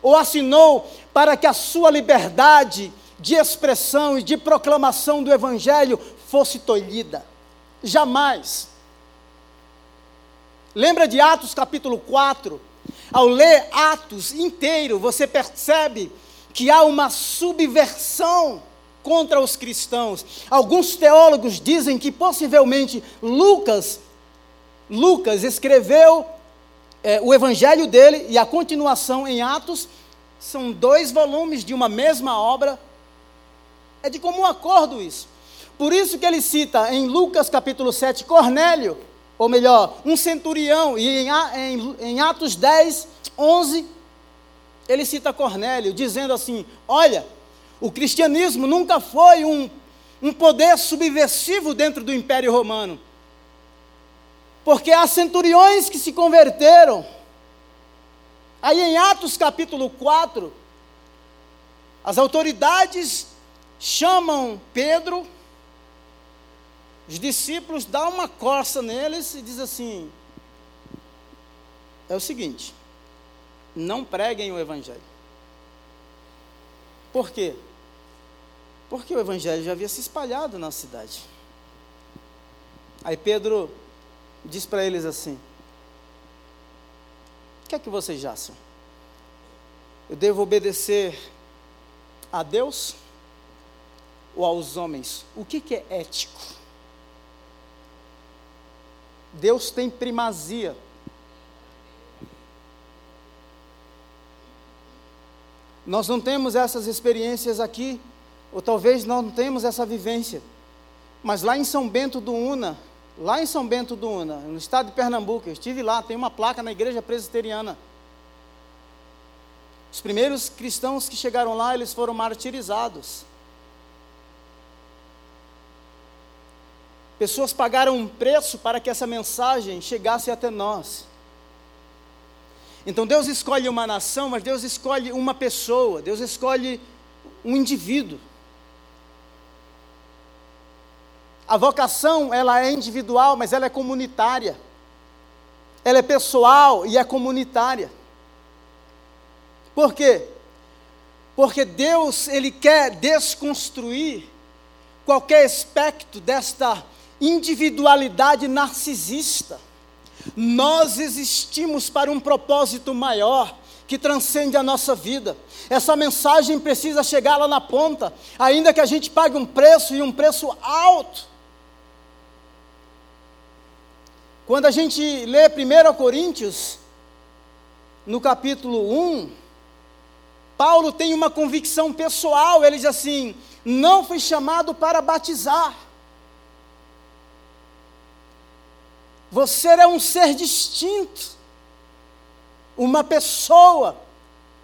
Ou assinou para que a sua liberdade de expressão e de proclamação do Evangelho fosse tolhida. Jamais. Lembra de Atos capítulo 4? Ao ler Atos inteiro, você percebe que há uma subversão contra os cristãos. Alguns teólogos dizem que possivelmente Lucas, Lucas escreveu é, o evangelho dele e a continuação em Atos são dois volumes de uma mesma obra é de comum acordo isso. Por isso que ele cita em Lucas capítulo 7 Cornélio, ou melhor, um centurião, e em, Atos 10, 11, ele cita Cornélio, dizendo assim: Olha, o cristianismo nunca foi um, um poder subversivo dentro do Império Romano, porque há centuriões que se converteram. Aí em Atos capítulo 4, as autoridades chamam Pedro, os discípulos dão uma corça neles e diz assim: é o seguinte, não preguem o evangelho. Por quê? Porque o evangelho já havia se espalhado na cidade. Aí Pedro diz para eles assim: O que é que vocês acham? Eu devo obedecer a Deus? Ou aos homens. O que, que é ético? Deus tem primazia. Nós não temos essas experiências aqui, ou talvez não temos essa vivência. Mas lá em São Bento do Una, lá em São Bento do Una, no estado de Pernambuco, eu estive lá, tem uma placa na igreja presbiteriana. Os primeiros cristãos que chegaram lá, eles foram martirizados. Pessoas pagaram um preço para que essa mensagem chegasse até nós. Então Deus escolhe uma nação, mas Deus escolhe uma pessoa, Deus escolhe um indivíduo. A vocação, ela é individual, mas ela é comunitária. Ela é pessoal e é comunitária. Por quê? Porque Deus, ele quer desconstruir qualquer aspecto desta individualidade narcisista. Nós existimos para um propósito maior que transcende a nossa vida. Essa mensagem precisa chegar lá na ponta, ainda que a gente pague um preço e um preço alto. Quando a gente lê 1 Coríntios, no capítulo 1, Paulo tem uma convicção pessoal, ele diz assim: não fui chamado para batizar Você é um ser distinto, uma pessoa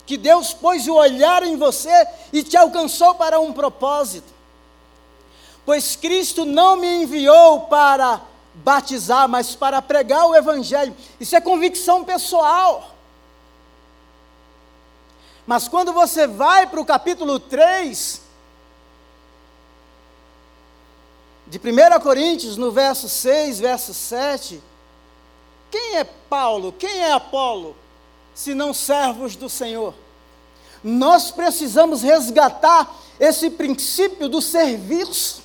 que Deus pôs o olhar em você e te alcançou para um propósito. Pois Cristo não me enviou para batizar, mas para pregar o Evangelho. Isso é convicção pessoal. Mas quando você vai para o capítulo 3, de 1 Coríntios, no verso 6, verso 7, quem é Paulo, quem é Apolo, se não servos do Senhor? Nós precisamos resgatar esse princípio do serviço.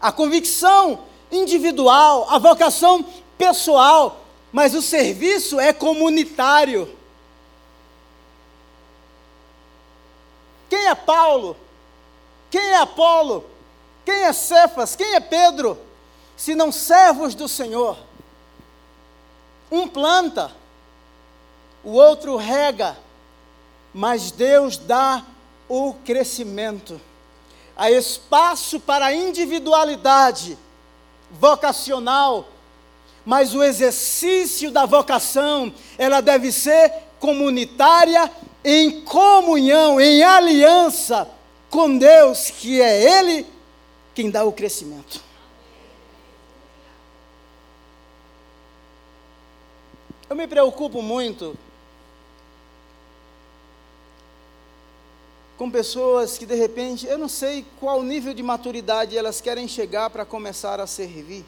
A convicção individual, a vocação pessoal, mas o serviço é comunitário. Quem é Paulo? Quem é Apolo? Quem é Cefas? Quem é Pedro? Se não servos do Senhor. Um planta, o outro rega, mas Deus dá o crescimento. Há espaço para individualidade vocacional, mas o exercício da vocação, ela deve ser comunitária, em comunhão, em aliança com Deus, que é Ele quem dá o crescimento. Eu me preocupo muito com pessoas que de repente, eu não sei qual nível de maturidade elas querem chegar para começar a servir.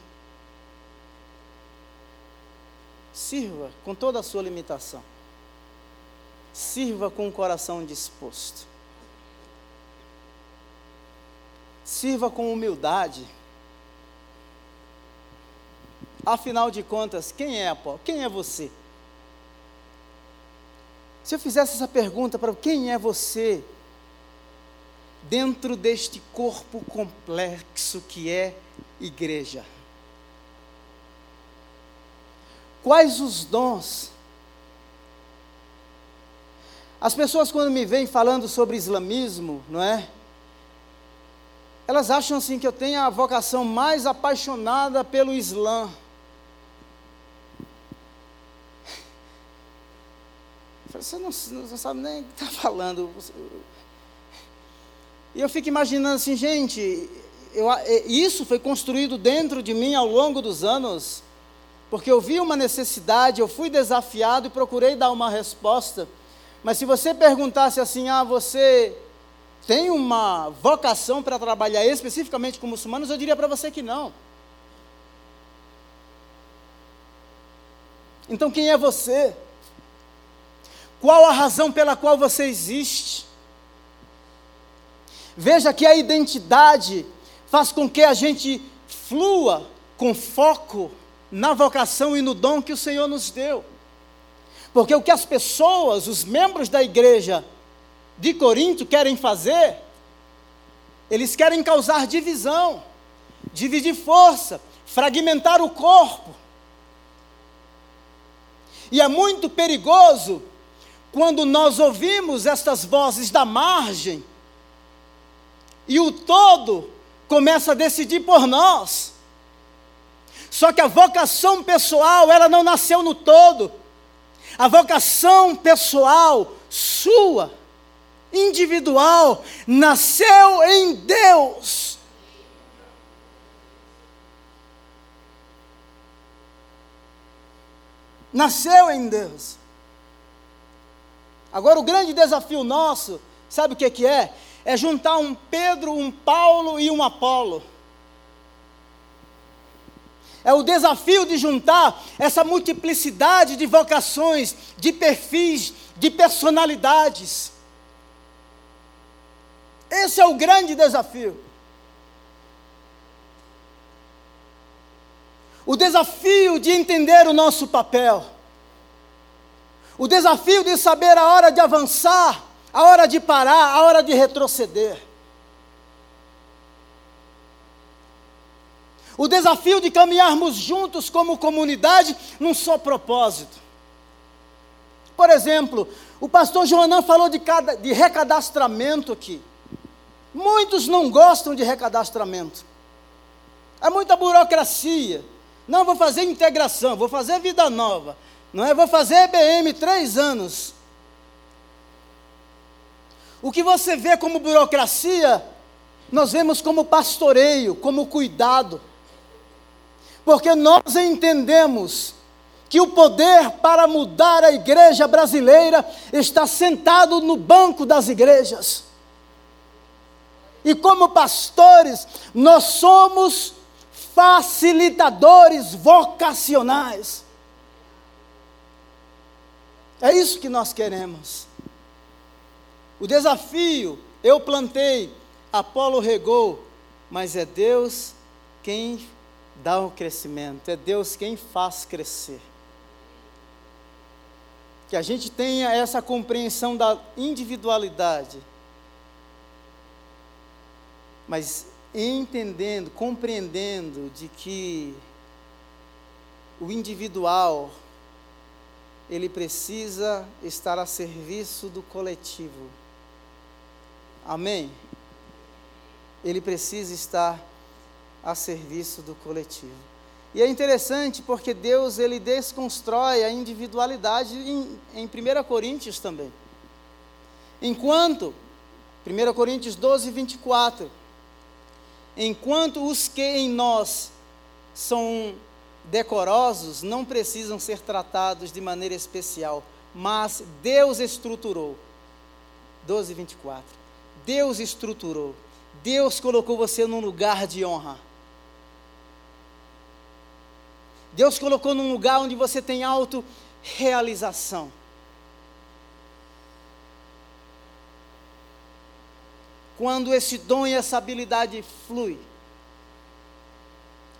Sirva com toda a sua limitação. Sirva com o coração disposto. Sirva com humildade. Afinal de contas, quem é Apolo? Quem é você? Se eu fizesse essa pergunta para quem é você, dentro deste corpo complexo que é igreja? Quais os dons? As pessoas, quando me vêm falando sobre islamismo, não é? Elas acham assim que eu tenho a vocação mais apaixonada pelo Islã. Você não, não sabe nem o que está falando. E eu fico imaginando assim, gente, eu, isso foi construído dentro de mim ao longo dos anos, porque eu vi uma necessidade, eu fui desafiado e procurei dar uma resposta. Mas se você perguntasse assim, ah, você tem uma vocação para trabalhar especificamente com muçulmanos, eu diria para você que não. Então quem é você? Qual a razão pela qual você existe? Veja que a identidade faz com que a gente flua com foco na vocação e no dom que o Senhor nos deu. Porque o que as pessoas, os membros da igreja de Corinto querem fazer, eles querem causar divisão, dividir força, fragmentar o corpo. E é muito perigoso quando nós ouvimos estas vozes da margem e o todo começa a decidir por nós. Só que a vocação pessoal, ela não nasceu no todo. A vocação pessoal sua, individual, nasceu em Deus. Nasceu em Deus. Agora, o grande desafio nosso, sabe o que, que é? É juntar um Pedro, um Paulo e um Apolo. É o desafio de juntar essa multiplicidade de vocações, de perfis, de personalidades. Esse é o grande desafio. O desafio de entender o nosso papel. O desafio de saber a hora de avançar, a hora de parar, a hora de retroceder. O desafio de caminharmos juntos como comunidade num só propósito. Por exemplo, o pastor Joanã falou de, cada, de recadastramento aqui. Muitos não gostam de recadastramento. É muita burocracia. Não, vou fazer integração, vou fazer vida nova. Não é? Vou fazer EBM três anos. O que você vê como burocracia, nós vemos como pastoreio, como cuidado. Porque nós entendemos que o poder para mudar a igreja brasileira está sentado no banco das igrejas. E como pastores, nós somos facilitadores vocacionais. É isso que nós queremos. O desafio, eu plantei, Apolo regou, mas é Deus quem dá o crescimento, é Deus quem faz crescer. Que a gente tenha essa compreensão da individualidade, mas entendendo, compreendendo de que o individual ele precisa estar a serviço do coletivo. Amém? Ele precisa estar a serviço do coletivo. E é interessante porque Deus ele desconstrói a individualidade em, em 1 Coríntios também. Enquanto, 1 Coríntios 12, 24, enquanto os que em nós são decorosos não precisam ser tratados de maneira especial, mas Deus estruturou. 12, 24. Deus estruturou. Deus colocou você num lugar de honra. Deus colocou num lugar onde você tem auto-realização. Quando esse dom e essa habilidade flui,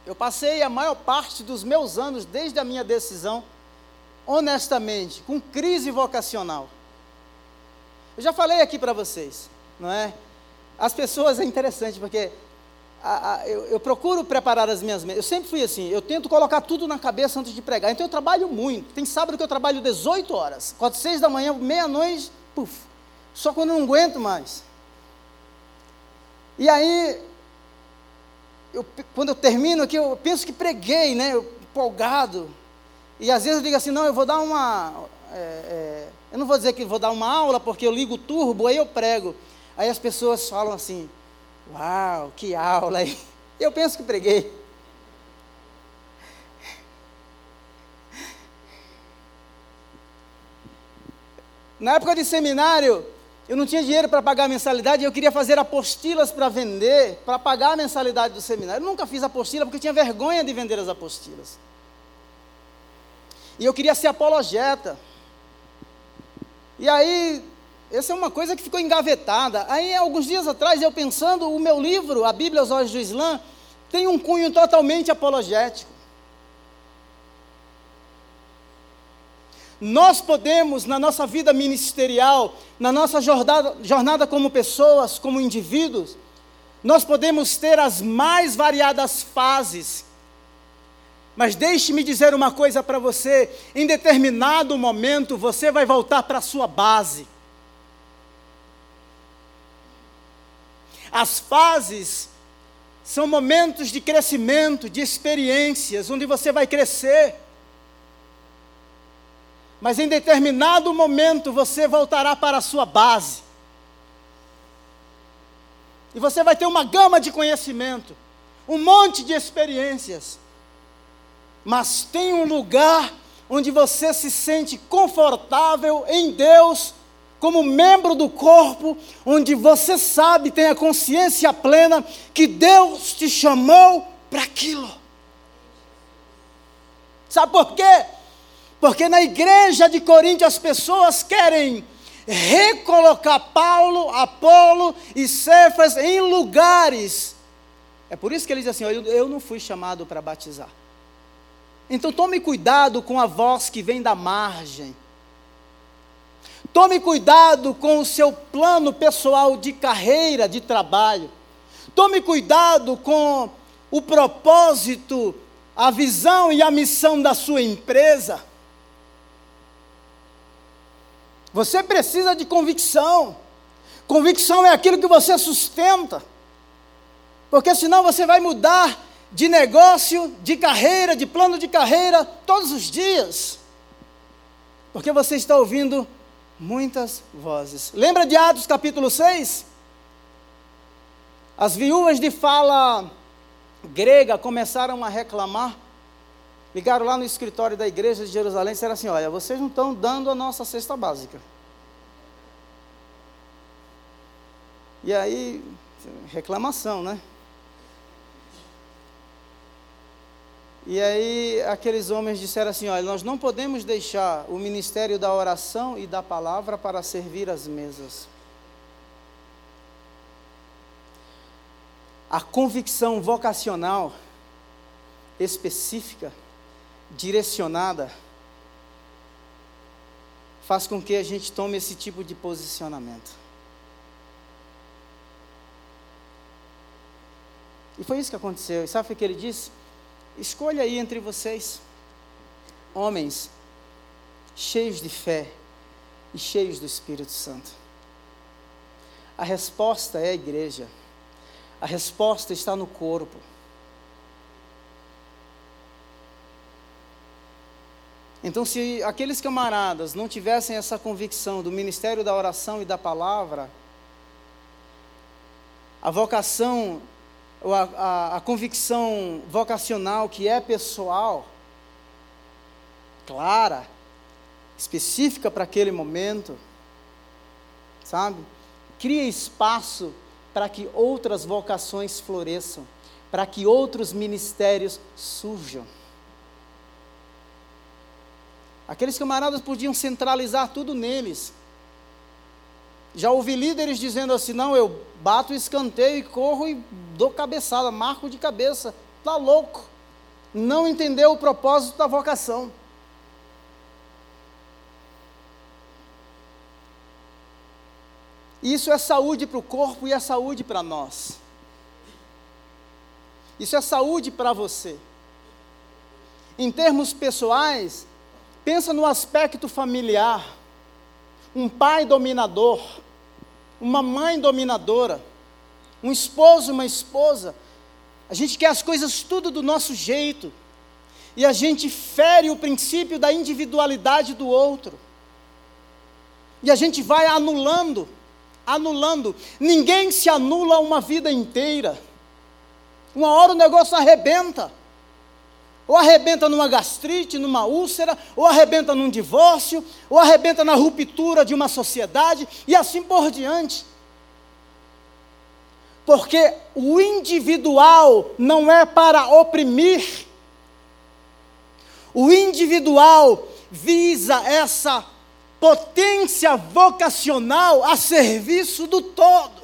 eu passei a maior parte dos meus anos, desde a minha decisão, honestamente, com crise vocacional. Eu já falei aqui para vocês, não é? As pessoas é interessante porque a, a, eu, eu, procuro preparar as minhas Eu sempre fui assim, eu tento colocar tudo na cabeça antes de pregar. Então eu trabalho muito. Tem sábado que eu trabalho 18 horas. Quatro, seis da manhã, meia-noite, puf. Só quando eu não aguento mais. E aí, eu, quando eu termino aqui, eu penso que preguei, né? Empolgado. E às vezes eu digo assim, não, eu vou dar uma. É, é, eu não vou dizer que vou dar uma aula, porque eu ligo o turbo, aí eu prego. Aí as pessoas falam assim, uau, que aula aí. Eu penso que preguei. Na época de seminário, eu não tinha dinheiro para pagar a mensalidade, eu queria fazer apostilas para vender, para pagar a mensalidade do seminário. Eu nunca fiz apostila porque tinha vergonha de vender as apostilas. E eu queria ser apologeta. E aí, essa é uma coisa que ficou engavetada. Aí, alguns dias atrás, eu pensando, o meu livro, A Bíblia aos Olhos do Islã, tem um cunho totalmente apologético. Nós podemos, na nossa vida ministerial, na nossa jornada, jornada como pessoas, como indivíduos, nós podemos ter as mais variadas fases. Mas deixe-me dizer uma coisa para você: em determinado momento você vai voltar para a sua base. As fases são momentos de crescimento, de experiências, onde você vai crescer mas em determinado momento você voltará para a sua base. E você vai ter uma gama de conhecimento, um monte de experiências. Mas tem um lugar onde você se sente confortável em Deus, como membro do corpo, onde você sabe, tem a consciência plena que Deus te chamou para aquilo. Sabe por quê? Porque na igreja de Corinto as pessoas querem recolocar Paulo, Apolo e Cefas em lugares. É por isso que ele diz assim: eu, eu não fui chamado para batizar. Então tome cuidado com a voz que vem da margem. Tome cuidado com o seu plano pessoal de carreira, de trabalho. Tome cuidado com o propósito, a visão e a missão da sua empresa. Você precisa de convicção. Convicção é aquilo que você sustenta. Porque senão você vai mudar de negócio, de carreira, de plano de carreira todos os dias. Porque você está ouvindo muitas vozes. Lembra de Atos capítulo 6? As viúvas de fala grega começaram a reclamar Ligaram lá no escritório da igreja de Jerusalém e disseram assim: Olha, vocês não estão dando a nossa cesta básica. E aí, reclamação, né? E aí, aqueles homens disseram assim: Olha, nós não podemos deixar o ministério da oração e da palavra para servir as mesas. A convicção vocacional específica, direcionada, faz com que a gente tome esse tipo de posicionamento. E foi isso que aconteceu. E sabe o que ele disse? Escolha aí entre vocês, homens cheios de fé e cheios do Espírito Santo. A resposta é a igreja. A resposta está no corpo. Então, se aqueles camaradas não tivessem essa convicção do ministério da oração e da palavra, a vocação, a, a, a convicção vocacional que é pessoal, clara, específica para aquele momento, sabe? Cria espaço para que outras vocações floresçam, para que outros ministérios surjam. Aqueles camaradas podiam centralizar tudo neles. Já ouvi líderes dizendo assim: não, eu bato o escanteio e corro e dou cabeçada, marco de cabeça. Está louco. Não entendeu o propósito da vocação. Isso é saúde para o corpo e é saúde para nós. Isso é saúde para você. Em termos pessoais, Pensa no aspecto familiar. Um pai dominador, uma mãe dominadora, um esposo, uma esposa. A gente quer as coisas tudo do nosso jeito. E a gente fere o princípio da individualidade do outro. E a gente vai anulando, anulando. Ninguém se anula uma vida inteira. Uma hora o negócio arrebenta ou arrebenta numa gastrite, numa úlcera, ou arrebenta num divórcio, ou arrebenta na ruptura de uma sociedade, e assim por diante. Porque o individual não é para oprimir, o individual visa essa potência vocacional a serviço do todo.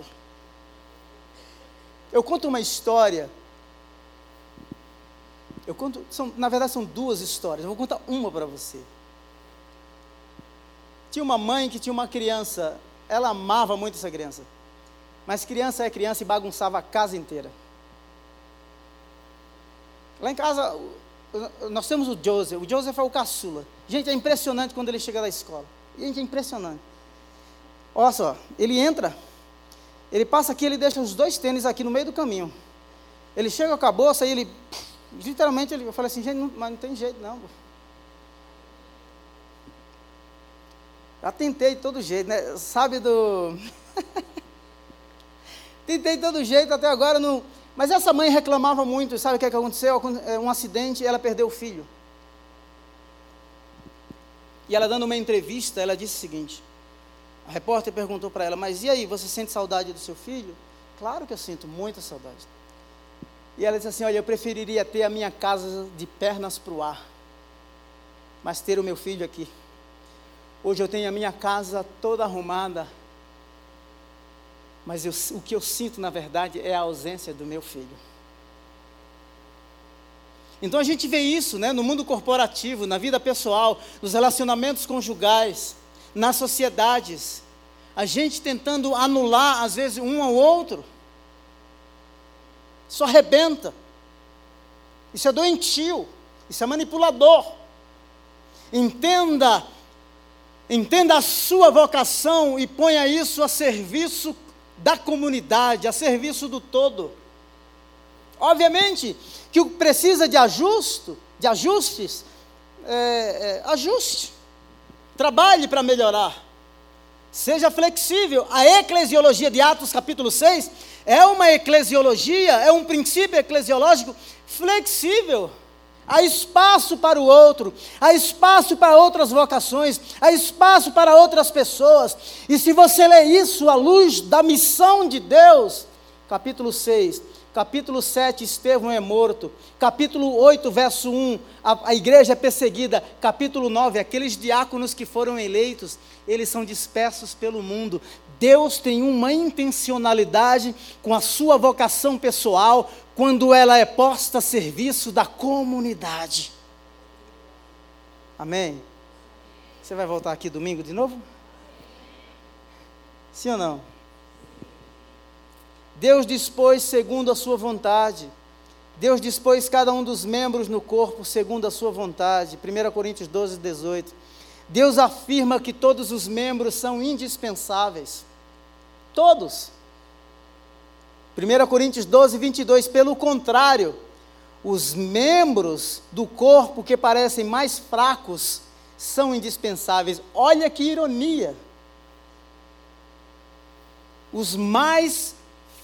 Eu conto uma história eu conto, são, na verdade são duas histórias, eu vou contar uma para você. Tinha uma mãe que tinha uma criança, ela amava muito essa criança. Mas criança é criança e bagunçava a casa inteira. Lá em casa, nós temos o Joseph. O Joseph é o caçula. Gente, é impressionante quando ele chega da escola. Gente, é impressionante. Olha só, ele entra, ele passa aqui, ele deixa os dois tênis aqui no meio do caminho. Ele chega com a bolsa e ele Literalmente, eu falei assim, gente, mas não tem jeito não. Já tentei de todo jeito, né? Sabe do. tentei de todo jeito, até agora não. Mas essa mãe reclamava muito, sabe o que, é que aconteceu? É, um acidente e ela perdeu o filho. E ela dando uma entrevista, ela disse o seguinte: a repórter perguntou para ela, mas e aí, você sente saudade do seu filho? Claro que eu sinto muita saudade. E ela disse assim: Olha, eu preferiria ter a minha casa de pernas para o ar, mas ter o meu filho aqui. Hoje eu tenho a minha casa toda arrumada, mas eu, o que eu sinto na verdade é a ausência do meu filho. Então a gente vê isso né, no mundo corporativo, na vida pessoal, nos relacionamentos conjugais, nas sociedades. A gente tentando anular, às vezes, um ao outro. Isso arrebenta. Isso é doentio. Isso é manipulador. Entenda, entenda a sua vocação e ponha isso a serviço da comunidade, a serviço do todo. Obviamente que o que precisa de ajuste, de ajustes, é, é, ajuste. Trabalhe para melhorar. Seja flexível. A eclesiologia de Atos capítulo 6 é uma eclesiologia, é um princípio eclesiológico flexível. Há espaço para o outro, há espaço para outras vocações, há espaço para outras pessoas. E se você lê isso à luz da missão de Deus, capítulo 6, Capítulo 7, Estevão é morto. Capítulo 8, verso 1, a, a igreja é perseguida. Capítulo 9, aqueles diáconos que foram eleitos, eles são dispersos pelo mundo. Deus tem uma intencionalidade com a sua vocação pessoal quando ela é posta a serviço da comunidade. Amém? Você vai voltar aqui domingo de novo? Sim ou não? Deus dispôs segundo a sua vontade. Deus dispôs cada um dos membros no corpo segundo a sua vontade. 1 Coríntios 12, 18. Deus afirma que todos os membros são indispensáveis. Todos. 1 Coríntios 12, 22. Pelo contrário, os membros do corpo que parecem mais fracos são indispensáveis. Olha que ironia. Os mais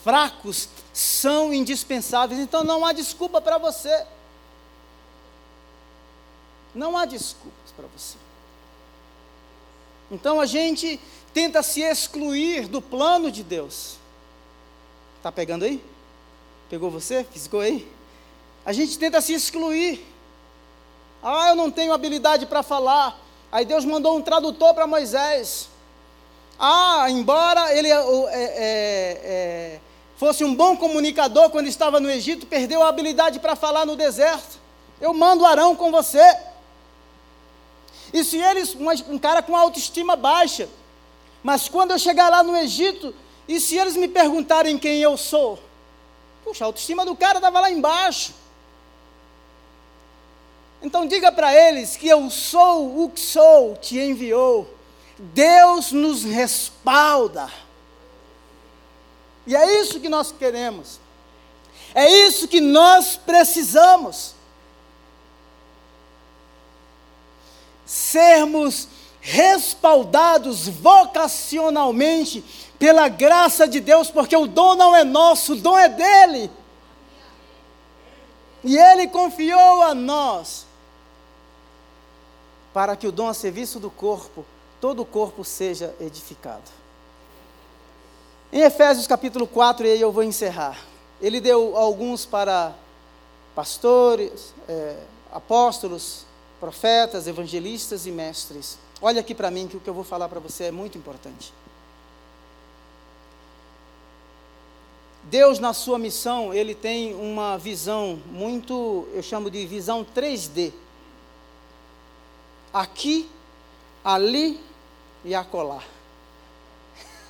fracos são indispensáveis. Então não há desculpa para você. Não há desculpas para você. Então a gente tenta se excluir do plano de Deus. Está pegando aí? Pegou você? Fisgou aí? A gente tenta se excluir. Ah, eu não tenho habilidade para falar. Aí Deus mandou um tradutor para Moisés. Ah, embora ele é, é, é, fosse um bom comunicador quando estava no Egito, perdeu a habilidade para falar no deserto. Eu mando Arão com você. E se eles, um cara com autoestima baixa, mas quando eu chegar lá no Egito, e se eles me perguntarem quem eu sou? Puxa, a autoestima do cara estava lá embaixo. Então diga para eles que eu sou o que sou, te enviou. Deus nos respalda. E é isso que nós queremos. É isso que nós precisamos. Sermos respaldados vocacionalmente pela graça de Deus, porque o dom não é nosso, o dom é dele. E ele confiou a nós para que o dom a serviço do corpo, todo o corpo seja edificado. Em Efésios capítulo 4, e aí eu vou encerrar. Ele deu alguns para pastores, é, apóstolos, profetas, evangelistas e mestres. Olha aqui para mim que o que eu vou falar para você é muito importante. Deus, na sua missão, ele tem uma visão muito, eu chamo de visão 3D. Aqui, ali e acolá.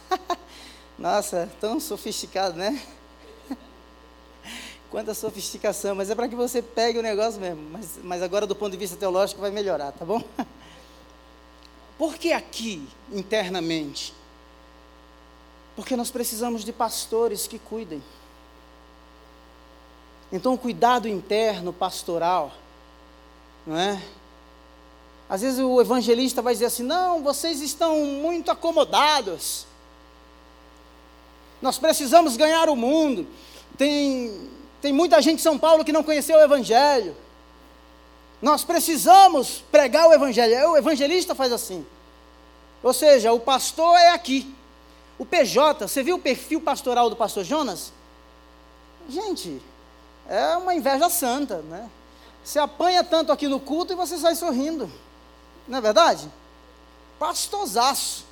Nossa, tão sofisticado, né? Quanta sofisticação, mas é para que você pegue o negócio mesmo. Mas, mas agora, do ponto de vista teológico, vai melhorar, tá bom? Por que aqui, internamente? Porque nós precisamos de pastores que cuidem. Então, o cuidado interno, pastoral, não é? Às vezes o evangelista vai dizer assim: não, vocês estão muito acomodados nós precisamos ganhar o mundo. Tem, tem muita gente em São Paulo que não conheceu o Evangelho. Nós precisamos pregar o Evangelho. O evangelista faz assim. Ou seja, o pastor é aqui. O PJ, você viu o perfil pastoral do pastor Jonas? Gente, é uma inveja santa, né? Você apanha tanto aqui no culto e você sai sorrindo. Não é verdade? Pastorzaço.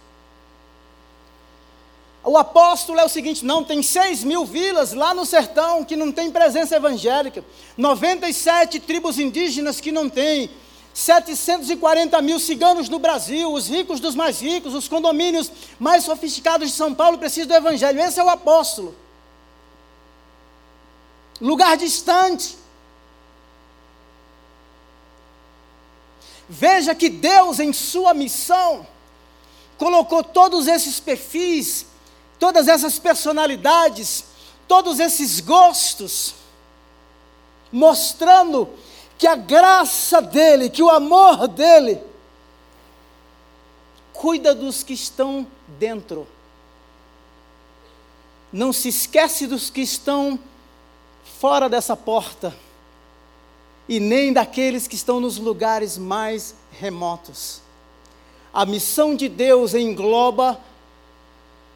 O apóstolo é o seguinte: não, tem 6 mil vilas lá no sertão que não tem presença evangélica, 97 tribos indígenas que não tem, 740 mil ciganos no Brasil, os ricos dos mais ricos, os condomínios mais sofisticados de São Paulo precisam do evangelho. Esse é o apóstolo. Lugar distante. Veja que Deus, em sua missão, colocou todos esses perfis todas essas personalidades, todos esses gostos, mostrando que a graça dele, que o amor dele, cuida dos que estão dentro. Não se esquece dos que estão fora dessa porta e nem daqueles que estão nos lugares mais remotos. A missão de Deus engloba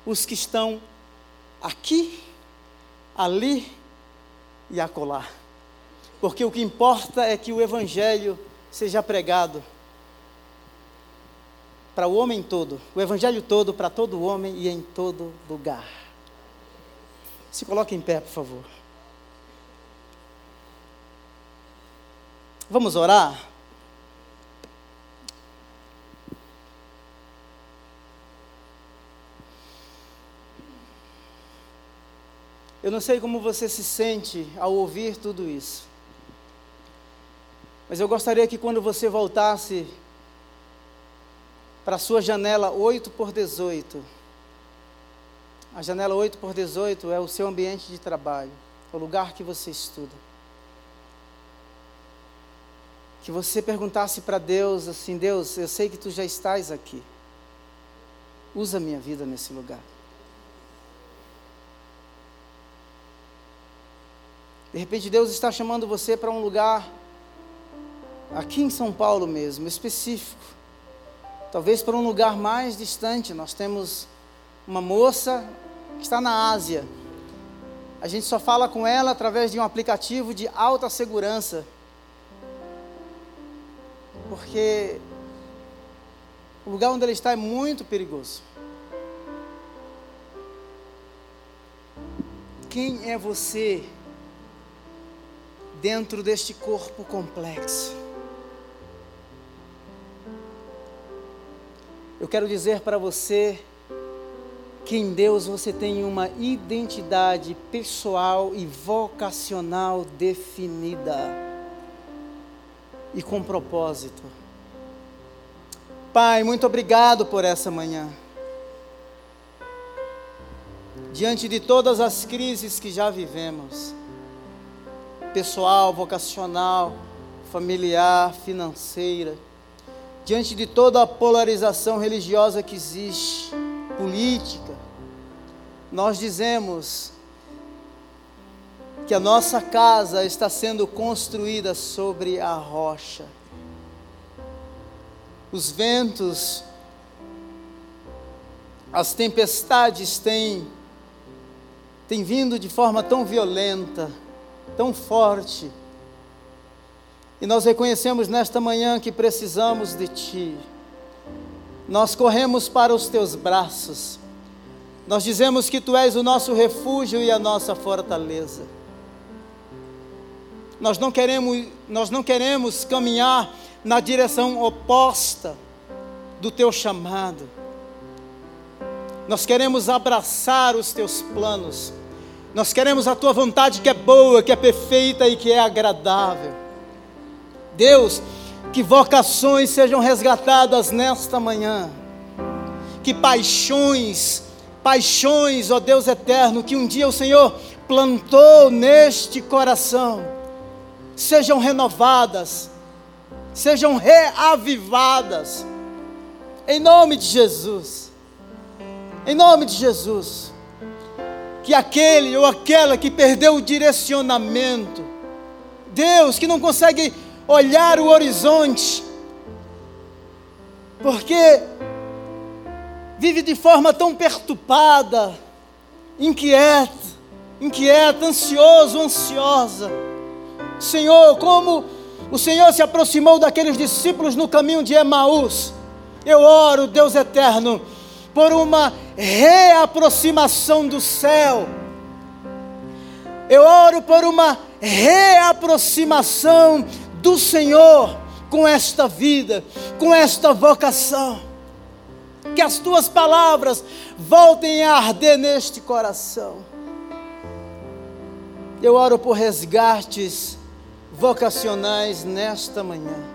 os que estão aqui, ali e acolá. Porque o que importa é que o Evangelho seja pregado para o homem todo, o Evangelho todo para todo homem e em todo lugar. Se coloque em pé, por favor. Vamos orar? Eu não sei como você se sente ao ouvir tudo isso. Mas eu gostaria que quando você voltasse para a sua janela 8 por 18, a janela 8 por 18 é o seu ambiente de trabalho, o lugar que você estuda. Que você perguntasse para Deus assim: Deus, eu sei que tu já estás aqui. Usa minha vida nesse lugar. De repente Deus está chamando você para um lugar aqui em São Paulo mesmo, específico. Talvez para um lugar mais distante. Nós temos uma moça que está na Ásia. A gente só fala com ela através de um aplicativo de alta segurança. Porque o lugar onde ela está é muito perigoso. Quem é você dentro deste corpo complexo. Eu quero dizer para você que em Deus você tem uma identidade pessoal e vocacional definida e com propósito. Pai, muito obrigado por essa manhã. Diante de todas as crises que já vivemos, pessoal, vocacional, familiar, financeira, diante de toda a polarização religiosa que existe, política, nós dizemos que a nossa casa está sendo construída sobre a rocha. Os ventos, as tempestades têm, têm vindo de forma tão violenta, tão forte. E nós reconhecemos nesta manhã que precisamos de Ti. Nós corremos para os Teus braços. Nós dizemos que Tu és o nosso refúgio e a nossa fortaleza. Nós não queremos, nós não queremos caminhar na direção oposta do Teu chamado. Nós queremos abraçar os Teus planos nós queremos a tua vontade que é boa, que é perfeita e que é agradável. Deus, que vocações sejam resgatadas nesta manhã. Que paixões, paixões, ó Deus eterno, que um dia o Senhor plantou neste coração, sejam renovadas, sejam reavivadas. Em nome de Jesus. Em nome de Jesus que aquele ou aquela que perdeu o direcionamento, Deus que não consegue olhar o horizonte, porque vive de forma tão perturbada, inquieta, inquieta, ansioso, ansiosa. Senhor, como o Senhor se aproximou daqueles discípulos no caminho de Emaús, eu oro, Deus eterno, por uma reaproximação do céu. Eu oro por uma reaproximação do Senhor com esta vida, com esta vocação. Que as tuas palavras voltem a arder neste coração. Eu oro por resgates vocacionais nesta manhã.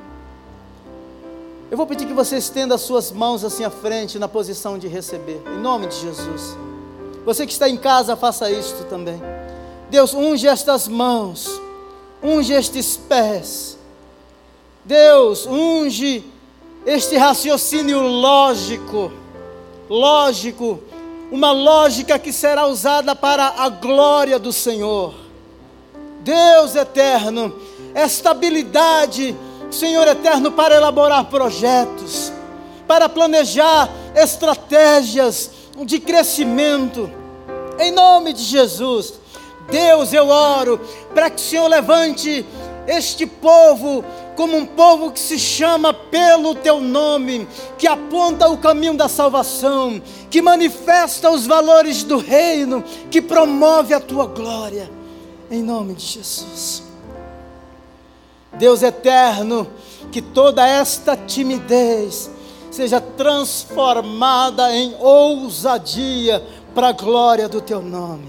Eu vou pedir que você estenda as suas mãos assim à frente, na posição de receber, em nome de Jesus. Você que está em casa, faça isto também. Deus, unge estas mãos, unge estes pés. Deus, unge este raciocínio lógico, lógico, uma lógica que será usada para a glória do Senhor. Deus eterno, esta habilidade Senhor eterno, para elaborar projetos, para planejar estratégias de crescimento. Em nome de Jesus, Deus, eu oro para que o Senhor levante este povo como um povo que se chama pelo teu nome, que aponta o caminho da salvação, que manifesta os valores do reino, que promove a tua glória, em nome de Jesus. Deus eterno, que toda esta timidez seja transformada em ousadia para a glória do teu nome,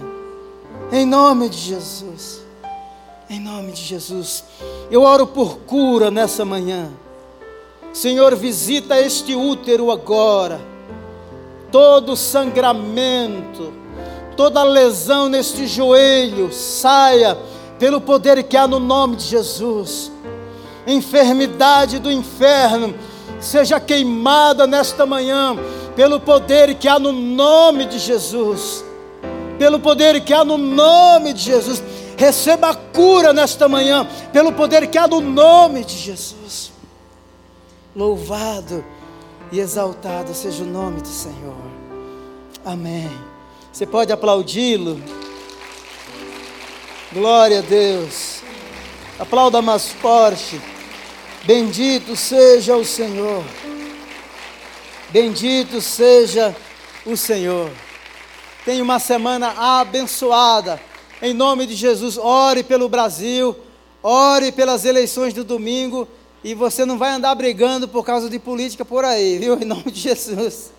em nome de Jesus. Em nome de Jesus. Eu oro por cura nessa manhã. Senhor, visita este útero agora. Todo sangramento, toda lesão neste joelho, saia pelo poder que há no nome de Jesus. Enfermidade do inferno, seja queimada nesta manhã, pelo poder que há no nome de Jesus. Pelo poder que há no nome de Jesus receba a cura nesta manhã, pelo poder que há no nome de Jesus. Louvado e exaltado seja o nome do Senhor. Amém. Você pode aplaudi-lo. Glória a Deus. Aplauda mais forte. Bendito seja o Senhor. Bendito seja o Senhor. Tenha uma semana abençoada. Em nome de Jesus, ore pelo Brasil, ore pelas eleições do domingo e você não vai andar brigando por causa de política por aí, viu? Em nome de Jesus.